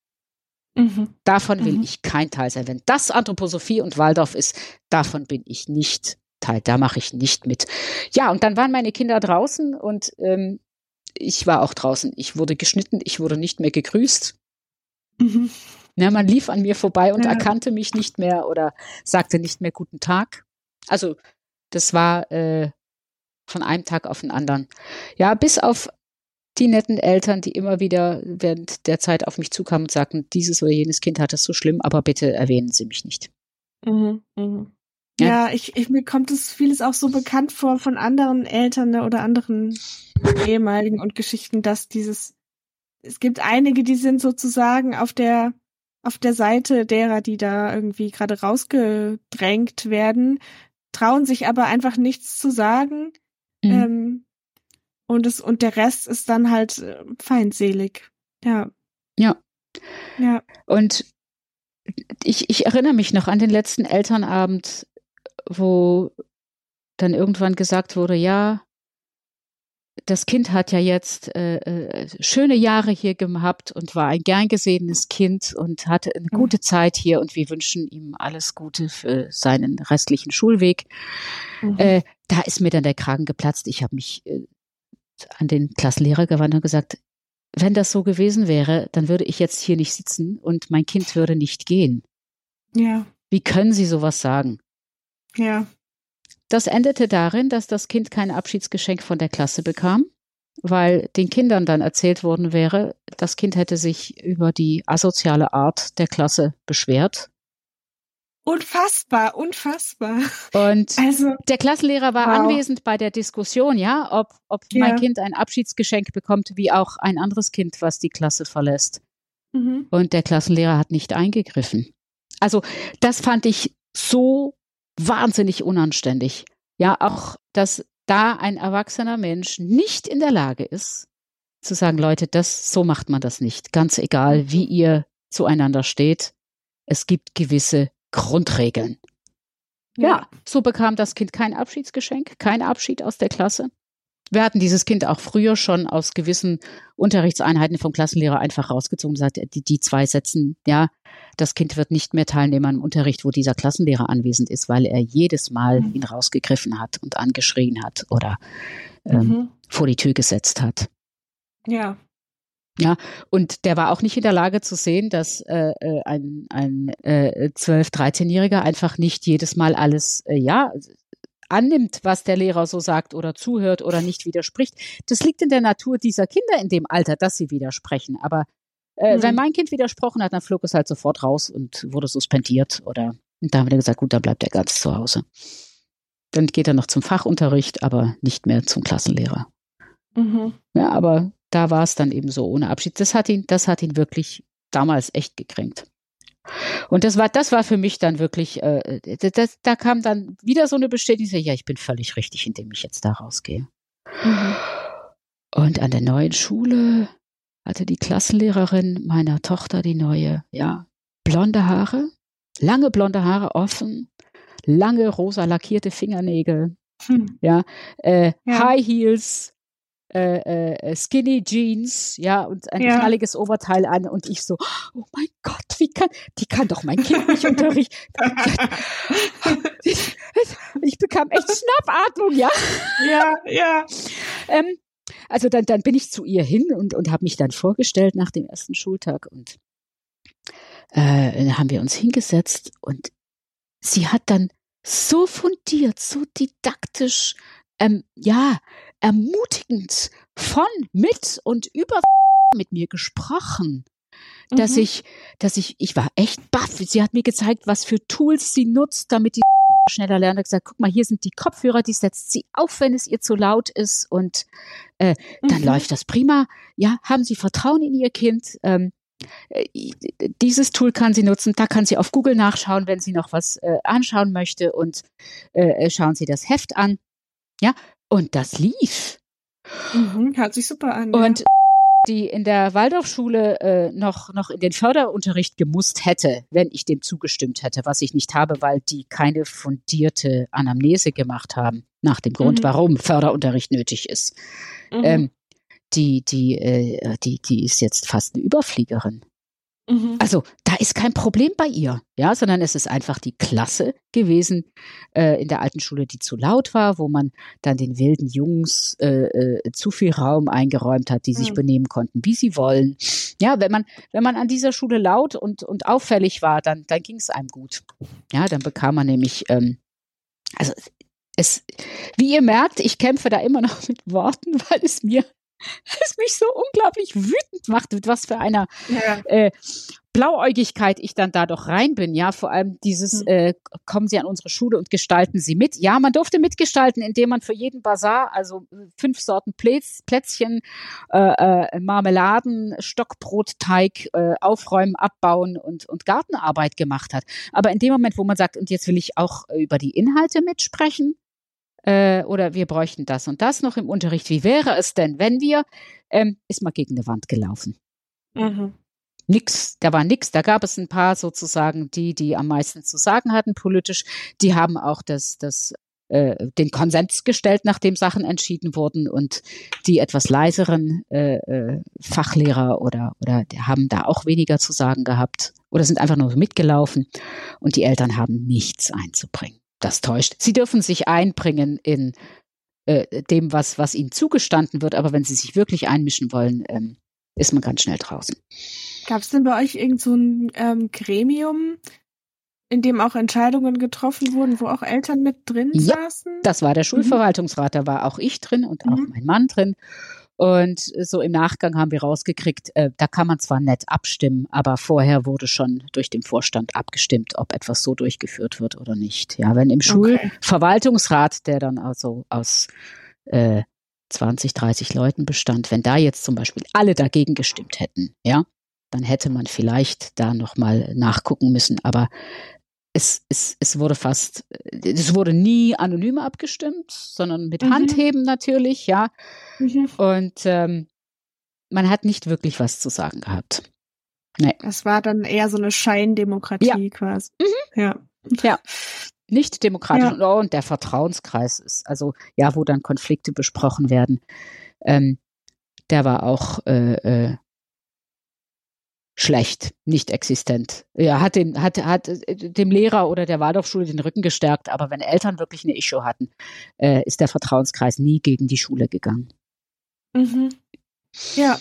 Mhm. Davon will mhm. ich kein Teil sein. Wenn das Anthroposophie und Waldorf ist, davon bin ich nicht Teil. Da mache ich nicht mit. Ja, und dann waren meine Kinder draußen und ähm, ich war auch draußen. Ich wurde geschnitten, ich wurde nicht mehr gegrüßt. Mhm. Ja, man lief an mir vorbei und ja. erkannte mich nicht mehr oder sagte nicht mehr guten Tag. Also das war äh, von einem Tag auf den anderen. Ja, bis auf die netten Eltern, die immer wieder während der Zeit auf mich zukamen und sagten, dieses oder jenes Kind hat es so schlimm, aber bitte erwähnen Sie mich nicht. Mhm, mh. ja. ja, ich, ich, mir kommt es vieles auch so bekannt vor von anderen Eltern ne, oder anderen ehemaligen und Geschichten, dass dieses es gibt einige, die sind sozusagen auf der auf der Seite derer, die da irgendwie gerade rausgedrängt werden, trauen sich aber einfach nichts zu sagen. Mhm. Ähm, und es und der Rest ist dann halt äh, feindselig. Ja. Ja. Ja. Und ich, ich erinnere mich noch an den letzten Elternabend, wo dann irgendwann gesagt wurde, ja, das Kind hat ja jetzt äh, äh, schöne Jahre hier gehabt und war ein gern gesehenes Kind und hatte eine mhm. gute Zeit hier und wir wünschen ihm alles Gute für seinen restlichen Schulweg. Mhm. Äh, da ist mir dann der Kragen geplatzt. Ich habe mich äh, an den Klassenlehrer gewandt und gesagt, wenn das so gewesen wäre, dann würde ich jetzt hier nicht sitzen und mein Kind würde nicht gehen. Ja. Wie können Sie sowas sagen? Ja. Das endete darin, dass das Kind kein Abschiedsgeschenk von der Klasse bekam, weil den Kindern dann erzählt worden wäre, das Kind hätte sich über die asoziale Art der Klasse beschwert Unfassbar, unfassbar. Und also, der Klassenlehrer war wow. anwesend bei der Diskussion, ja, ob, ob ja. mein Kind ein Abschiedsgeschenk bekommt, wie auch ein anderes Kind, was die Klasse verlässt. Mhm. Und der Klassenlehrer hat nicht eingegriffen. Also, das fand ich so wahnsinnig unanständig. Ja, auch, dass da ein erwachsener Mensch nicht in der Lage ist, zu sagen, Leute, das, so macht man das nicht. Ganz egal, wie ihr zueinander steht. Es gibt gewisse Grundregeln. Ja. ja, so bekam das Kind kein Abschiedsgeschenk, kein Abschied aus der Klasse. Wir hatten dieses Kind auch früher schon aus gewissen Unterrichtseinheiten vom Klassenlehrer einfach rausgezogen, sagt, die, die zwei Sätzen, ja, das Kind wird nicht mehr teilnehmen am Unterricht, wo dieser Klassenlehrer anwesend ist, weil er jedes Mal mhm. ihn rausgegriffen hat und angeschrien hat oder ähm, mhm. vor die Tür gesetzt hat. Ja. Ja, und der war auch nicht in der Lage zu sehen, dass äh, äh ein, ein äh, 12-, 13-Jähriger einfach nicht jedes Mal alles, äh, ja, annimmt, was der Lehrer so sagt oder zuhört oder nicht widerspricht. Das liegt in der Natur dieser Kinder in dem Alter, dass sie widersprechen. Aber äh, mhm. wenn mein Kind widersprochen hat, dann flog es halt sofort raus und wurde suspendiert oder und da haben wir gesagt, gut, dann bleibt er ganz zu Hause. Dann geht er noch zum Fachunterricht, aber nicht mehr zum Klassenlehrer. Mhm. Ja, aber da war es dann eben so ohne Abschied. Das hat ihn, das hat ihn wirklich damals echt gekränkt. Und das war, das war für mich dann wirklich, äh, das, da kam dann wieder so eine Bestätigung, ja, ich bin völlig richtig, indem ich jetzt da rausgehe. Mhm. Und an der neuen Schule hatte die Klassenlehrerin meiner Tochter die neue, ja, blonde Haare, lange blonde Haare offen, lange rosa lackierte Fingernägel, hm. ja, äh, ja, High Heels, äh, äh, Skinny Jeans, ja, und ein ja. knalliges Oberteil an und ich so, oh mein Gott, wie kann, die kann doch mein Kind nicht unterrichten. ich, [LAUGHS] ich bekam echt Schnappatmung, ja. Ja, ja. Ähm, also dann, dann bin ich zu ihr hin und, und habe mich dann vorgestellt nach dem ersten Schultag und äh, haben wir uns hingesetzt und sie hat dann so fundiert, so didaktisch, ähm, ja, ermutigend von, mit und über [LAUGHS] mit mir gesprochen. Dass mhm. ich, dass ich, ich war echt baff. Sie hat mir gezeigt, was für Tools sie nutzt, damit die [LAUGHS] schneller lernt. Hat gesagt, guck mal, hier sind die Kopfhörer, die setzt sie auf, wenn es ihr zu laut ist und äh, dann mhm. läuft das prima. Ja, haben Sie Vertrauen in Ihr Kind? Ähm, äh, dieses Tool kann sie nutzen. Da kann sie auf Google nachschauen, wenn sie noch was äh, anschauen möchte und äh, schauen Sie das Heft an. Ja, und das lief. Mhm, hört sich super an. Und ja. die in der Waldorfschule äh, noch, noch in den Förderunterricht gemusst hätte, wenn ich dem zugestimmt hätte, was ich nicht habe, weil die keine fundierte Anamnese gemacht haben, nach dem Grund, mhm. warum Förderunterricht nötig ist. Mhm. Ähm, die, die, äh, die, die ist jetzt fast eine Überfliegerin. Mhm. Also da ist kein Problem bei ihr, ja, sondern es ist einfach die Klasse gewesen äh, in der alten Schule, die zu laut war, wo man dann den wilden Jungs äh, äh, zu viel Raum eingeräumt hat, die sich mhm. benehmen konnten, wie sie wollen. Ja, wenn man wenn man an dieser Schule laut und und auffällig war, dann dann ging es einem gut. Ja, dann bekam man nämlich ähm, also es, wie ihr merkt, ich kämpfe da immer noch [LAUGHS] mit Worten, weil es mir [LAUGHS] es mich so unglaublich wütend macht, mit was für einer ja. äh, Blauäugigkeit ich dann da doch rein bin. Ja, vor allem dieses, hm. äh, kommen Sie an unsere Schule und gestalten Sie mit. Ja, man durfte mitgestalten, indem man für jeden Bazar, also fünf Sorten Plätz, Plätzchen, äh, äh, Marmeladen, Stockbrotteig äh, aufräumen, abbauen und, und Gartenarbeit gemacht hat. Aber in dem Moment, wo man sagt, und jetzt will ich auch über die Inhalte mitsprechen, äh, oder wir bräuchten das und das noch im Unterricht. Wie wäre es denn, wenn wir, ähm, ist mal gegen eine Wand gelaufen. Mhm. Nix, da war nix. Da gab es ein paar sozusagen, die, die am meisten zu sagen hatten politisch. Die haben auch das, das, äh, den Konsens gestellt, nachdem Sachen entschieden wurden und die etwas leiseren äh, äh, Fachlehrer oder, oder haben da auch weniger zu sagen gehabt oder sind einfach nur mitgelaufen und die Eltern haben nichts einzubringen das täuscht. Sie dürfen sich einbringen in äh, dem, was, was ihnen zugestanden wird, aber wenn sie sich wirklich einmischen wollen, ähm, ist man ganz schnell draußen. Gab es denn bei euch irgend so ein ähm, Gremium, in dem auch Entscheidungen getroffen wurden, wo auch Eltern mit drin ja, saßen? Das war der mhm. Schulverwaltungsrat, da war auch ich drin und auch mhm. mein Mann drin. Und so im Nachgang haben wir rausgekriegt, äh, da kann man zwar nett abstimmen, aber vorher wurde schon durch den Vorstand abgestimmt, ob etwas so durchgeführt wird oder nicht. Ja, wenn im Schulverwaltungsrat, der dann also aus äh, 20, 30 Leuten bestand, wenn da jetzt zum Beispiel alle dagegen gestimmt hätten, ja, dann hätte man vielleicht da nochmal nachgucken müssen. Aber es, es, es wurde fast, es wurde nie anonym abgestimmt, sondern mit mhm. Handheben natürlich, ja. Mhm. Und ähm, man hat nicht wirklich was zu sagen gehabt. Nee. Es war dann eher so eine Scheindemokratie ja. quasi. Mhm. Ja. Ja. Nicht demokratisch. Ja. Und, und der Vertrauenskreis ist, also ja, wo dann Konflikte besprochen werden, ähm, der war auch äh, äh, schlecht, nicht existent. Er hat dem, hat, hat dem Lehrer oder der Waldorfschule den Rücken gestärkt, aber wenn Eltern wirklich eine Issue hatten, äh, ist der Vertrauenskreis nie gegen die Schule gegangen. Mhm. Ja,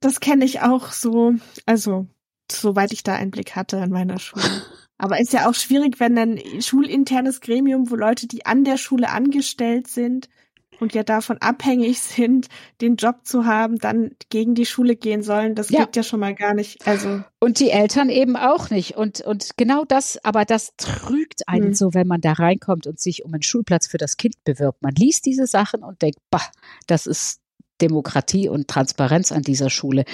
das kenne ich auch so, also soweit ich da Einblick hatte in meiner Schule. [LAUGHS] Aber ist ja auch schwierig, wenn ein schulinternes Gremium, wo Leute, die an der Schule angestellt sind, und ja davon abhängig sind, den Job zu haben, dann gegen die Schule gehen sollen. Das ja. geht ja schon mal gar nicht. Also und die Eltern eben auch nicht. Und und genau das, aber das trügt einen hm. so, wenn man da reinkommt und sich um einen Schulplatz für das Kind bewirbt. Man liest diese Sachen und denkt, bah, das ist Demokratie und Transparenz an dieser Schule.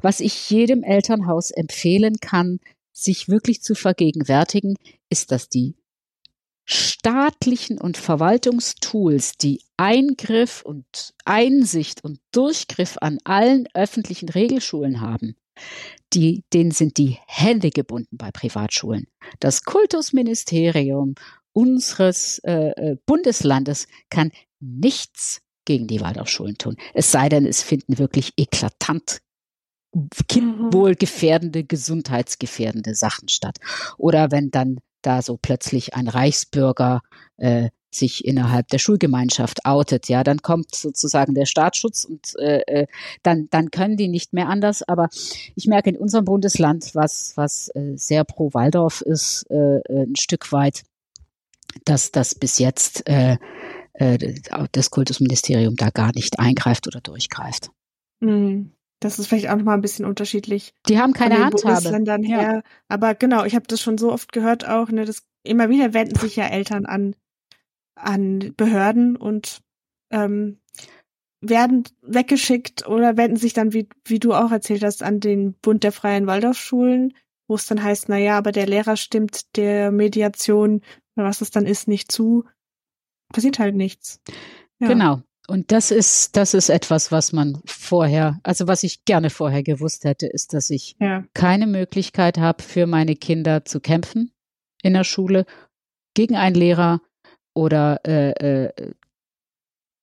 Was ich jedem Elternhaus empfehlen kann, sich wirklich zu vergegenwärtigen, ist, dass die staatlichen und Verwaltungstools, die Eingriff und Einsicht und Durchgriff an allen öffentlichen Regelschulen haben, die, denen sind die Hände gebunden bei Privatschulen. Das Kultusministerium unseres äh, äh Bundeslandes kann nichts gegen die Waldorfschulen tun. Es sei denn, es finden wirklich eklatant kindwohlgefährdende, gesundheitsgefährdende Sachen statt. Oder wenn dann da so plötzlich ein Reichsbürger äh, sich innerhalb der Schulgemeinschaft outet, ja, dann kommt sozusagen der Staatsschutz und äh, äh, dann dann können die nicht mehr anders. Aber ich merke in unserem Bundesland, was was äh, sehr pro Waldorf ist, äh, äh ein Stück weit, dass das bis jetzt äh, äh, das Kultusministerium da gar nicht eingreift oder durchgreift. Mhm. Das ist vielleicht auch nochmal ein bisschen unterschiedlich. Die haben keine Handhabe. Bundesländern her. Ja. Aber genau, ich habe das schon so oft gehört auch, ne, das immer wieder wenden sich ja Eltern an, an Behörden und ähm, werden weggeschickt oder wenden sich dann, wie, wie du auch erzählt hast, an den Bund der Freien Waldorfschulen, wo es dann heißt, na ja, aber der Lehrer stimmt der Mediation oder was es dann ist, nicht zu. Passiert halt nichts. Ja. Genau. Und das ist, das ist etwas, was man vorher, also was ich gerne vorher gewusst hätte, ist, dass ich ja. keine Möglichkeit habe, für meine Kinder zu kämpfen in der Schule gegen einen Lehrer oder äh, äh,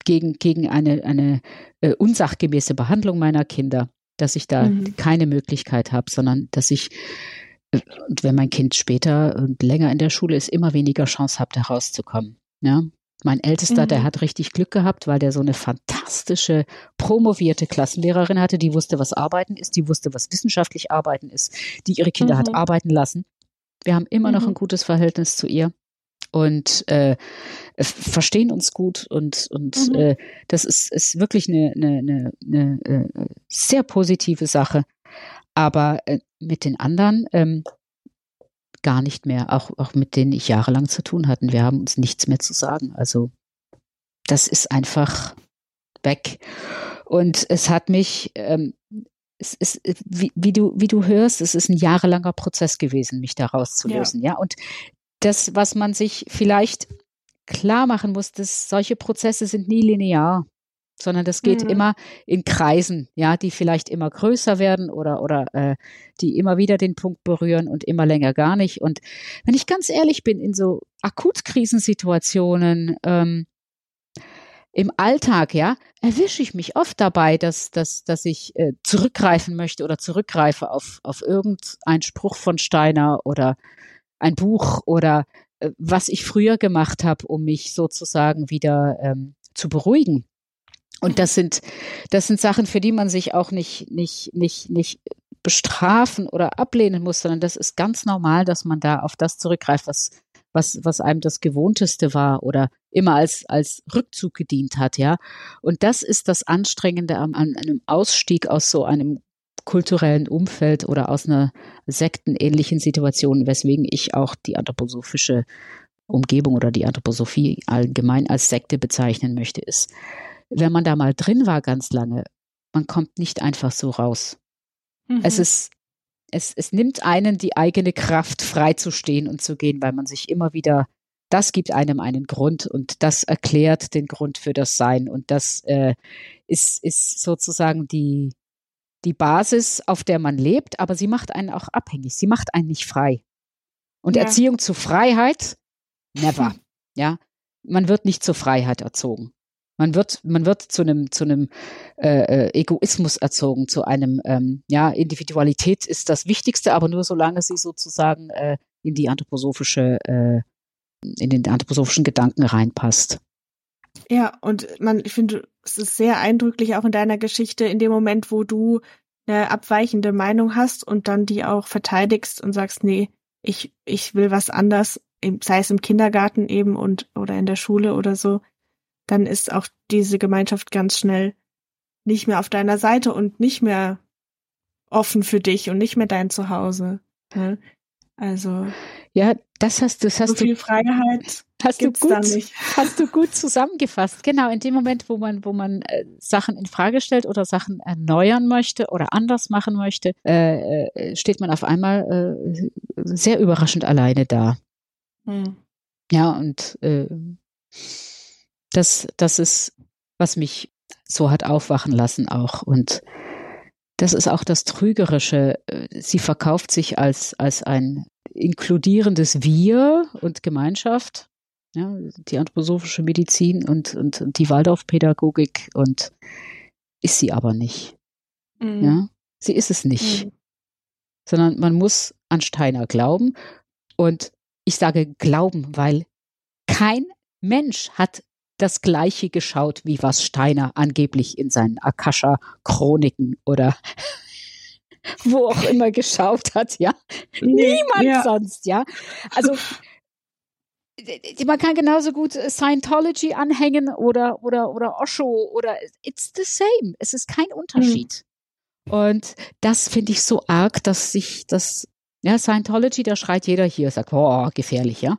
gegen, gegen eine, eine äh, unsachgemäße Behandlung meiner Kinder, dass ich da mhm. keine Möglichkeit habe, sondern dass ich, äh, und wenn mein Kind später und länger in der Schule ist, immer weniger Chance habe, da rauszukommen. Ja, mein Ältester, mhm. der hat richtig Glück gehabt, weil der so eine fantastische, promovierte Klassenlehrerin hatte, die wusste, was Arbeiten ist, die wusste, was wissenschaftlich Arbeiten ist, die ihre Kinder mhm. hat arbeiten lassen. Wir haben immer mhm. noch ein gutes Verhältnis zu ihr und äh, verstehen uns gut und und mhm. äh, das ist ist wirklich eine eine, eine, eine äh, sehr positive Sache. Aber äh, mit den anderen ähm, gar nicht mehr, auch, auch mit denen ich jahrelang zu tun hatten. Wir haben uns nichts mehr zu sagen. Also das ist einfach weg. Und es hat mich, ähm, es ist, wie, wie, du, wie du hörst, es ist ein jahrelanger Prozess gewesen, mich da rauszulösen. Ja. ja. Und das, was man sich vielleicht klar machen muss, dass solche Prozesse sind nie linear sondern das geht mhm. immer in Kreisen, ja, die vielleicht immer größer werden oder oder äh, die immer wieder den Punkt berühren und immer länger gar nicht. Und wenn ich ganz ehrlich bin, in so Akutkrisensituationen ähm, im Alltag, ja, erwische ich mich oft dabei, dass, dass, dass ich äh, zurückgreifen möchte oder zurückgreife auf, auf irgendeinen Spruch von Steiner oder ein Buch oder äh, was ich früher gemacht habe, um mich sozusagen wieder ähm, zu beruhigen. Und das sind, das sind Sachen, für die man sich auch nicht, nicht, nicht, nicht bestrafen oder ablehnen muss, sondern das ist ganz normal, dass man da auf das zurückgreift, was, was, was einem das Gewohnteste war oder immer als, als Rückzug gedient hat, ja. Und das ist das Anstrengende an, an einem Ausstieg aus so einem kulturellen Umfeld oder aus einer sektenähnlichen Situation, weswegen ich auch die anthroposophische Umgebung oder die Anthroposophie allgemein als Sekte bezeichnen möchte, ist, wenn man da mal drin war ganz lange, man kommt nicht einfach so raus. Mhm. Es ist, es, es nimmt einen die eigene Kraft, freizustehen und zu gehen, weil man sich immer wieder, das gibt einem einen Grund und das erklärt den Grund für das Sein und das äh, ist, ist sozusagen die, die Basis, auf der man lebt, aber sie macht einen auch abhängig. Sie macht einen nicht frei. Und ja. Erziehung zu Freiheit, never. Hm. Ja, man wird nicht zur Freiheit erzogen. Man wird, man wird zu einem, zu einem äh, äh, Egoismus erzogen, zu einem, ähm, ja, Individualität ist das Wichtigste, aber nur solange sie sozusagen äh, in die anthroposophische, äh, in den anthroposophischen Gedanken reinpasst. Ja, und man, ich finde, es ist sehr eindrücklich auch in deiner Geschichte, in dem Moment, wo du eine abweichende Meinung hast und dann die auch verteidigst und sagst, nee, ich, ich will was anders, sei es im Kindergarten eben und oder in der Schule oder so, dann ist auch diese Gemeinschaft ganz schnell nicht mehr auf deiner Seite und nicht mehr offen für dich und nicht mehr dein Zuhause. Ne? Also ja, das hast du, das hast so viel du, Freiheit hast du gut, [LAUGHS] hast du gut zusammengefasst. Genau in dem Moment, wo man, wo man äh, Sachen in Frage stellt oder Sachen erneuern möchte oder anders machen möchte, äh, äh, steht man auf einmal äh, sehr überraschend alleine da. Hm. Ja und äh, das, das ist, was mich so hat aufwachen lassen auch. Und das ist auch das Trügerische. Sie verkauft sich als, als ein inkludierendes Wir und Gemeinschaft, ja, die anthroposophische Medizin und, und, und die Waldorfpädagogik und ist sie aber nicht. Mhm. Ja, sie ist es nicht. Mhm. Sondern man muss an Steiner glauben. Und ich sage glauben, weil kein Mensch hat das Gleiche geschaut, wie was Steiner angeblich in seinen Akasha-Chroniken oder [LAUGHS] wo auch immer geschaut hat, ja. Niemand ja. sonst, ja. Also man kann genauso gut Scientology anhängen oder oder oder Osho oder it's the same. Es ist kein Unterschied. Mhm. Und das finde ich so arg, dass sich das ja Scientology, da schreit jeder hier, sagt, oh, gefährlich, ja.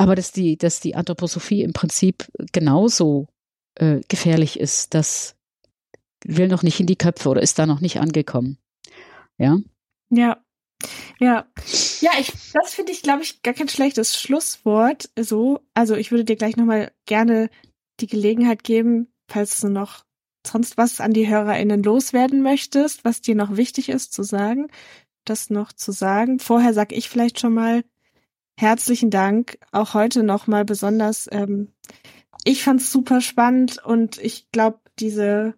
Aber dass die, dass die Anthroposophie im Prinzip genauso äh, gefährlich ist, das will noch nicht in die Köpfe oder ist da noch nicht angekommen. Ja. Ja. Ja. Ja, ich, das finde ich, glaube ich, gar kein schlechtes Schlusswort. So, also ich würde dir gleich nochmal gerne die Gelegenheit geben, falls du noch sonst was an die HörerInnen loswerden möchtest, was dir noch wichtig ist zu sagen, das noch zu sagen. Vorher sag ich vielleicht schon mal, herzlichen Dank. Auch heute nochmal besonders. Ähm, ich fand's super spannend und ich glaube, diese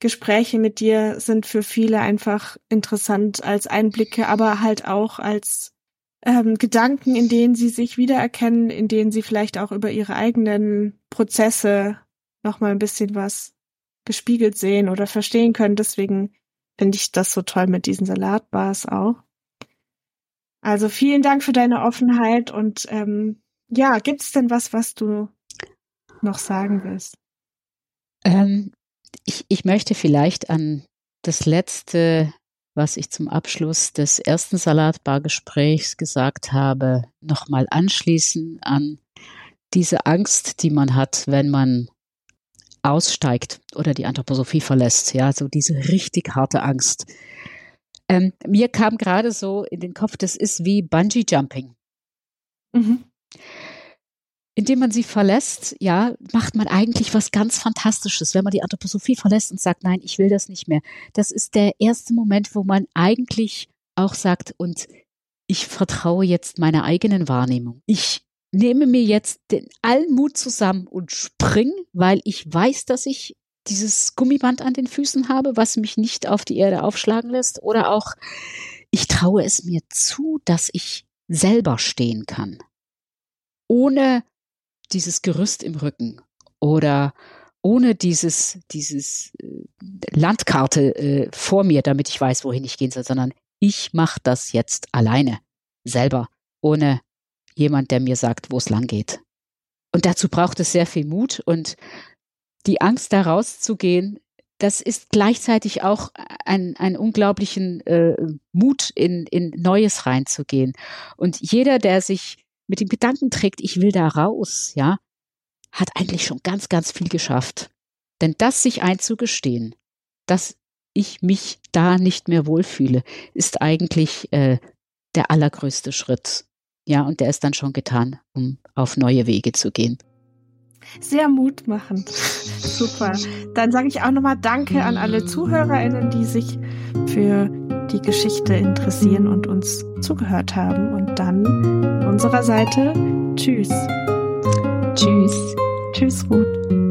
Gespräche mit dir sind für viele einfach interessant als Einblicke, aber halt auch als ähm, Gedanken, in denen sie sich wiedererkennen, in denen sie vielleicht auch über ihre eigenen Prozesse nochmal ein bisschen was gespiegelt sehen oder verstehen können. Deswegen finde ich das so toll mit diesen Salatbars auch. Also vielen Dank für deine Offenheit und ähm, ja, gibt es denn was, was du noch sagen willst? Ähm, ich, ich möchte vielleicht an das letzte, was ich zum Abschluss des ersten Salatbargesprächs gesagt habe, nochmal anschließen an diese Angst, die man hat, wenn man aussteigt oder die Anthroposophie verlässt. Ja, so diese richtig harte Angst. Ähm, mir kam gerade so in den Kopf, das ist wie Bungee Jumping. Mhm. Indem man sie verlässt, ja, macht man eigentlich was ganz Fantastisches, wenn man die Anthroposophie verlässt und sagt, nein, ich will das nicht mehr. Das ist der erste Moment, wo man eigentlich auch sagt, und ich vertraue jetzt meiner eigenen Wahrnehmung. Ich nehme mir jetzt den allen Mut zusammen und spring, weil ich weiß, dass ich dieses Gummiband an den Füßen habe, was mich nicht auf die Erde aufschlagen lässt, oder auch ich traue es mir zu, dass ich selber stehen kann, ohne dieses Gerüst im Rücken oder ohne dieses, dieses äh, Landkarte äh, vor mir, damit ich weiß, wohin ich gehen soll, sondern ich mache das jetzt alleine, selber, ohne jemand, der mir sagt, wo es lang geht. Und dazu braucht es sehr viel Mut und die Angst, da rauszugehen, das ist gleichzeitig auch ein, ein unglaublichen äh, Mut, in, in Neues reinzugehen. Und jeder, der sich mit dem Gedanken trägt, ich will da raus, ja, hat eigentlich schon ganz, ganz viel geschafft. Denn das sich einzugestehen, dass ich mich da nicht mehr wohlfühle, ist eigentlich äh, der allergrößte Schritt. Ja, und der ist dann schon getan, um auf neue Wege zu gehen. Sehr mutmachend. Super. Dann sage ich auch nochmal Danke an alle ZuhörerInnen, die sich für die Geschichte interessieren und uns zugehört haben. Und dann unserer Seite Tschüss. Tschüss. Tschüss, Ruth.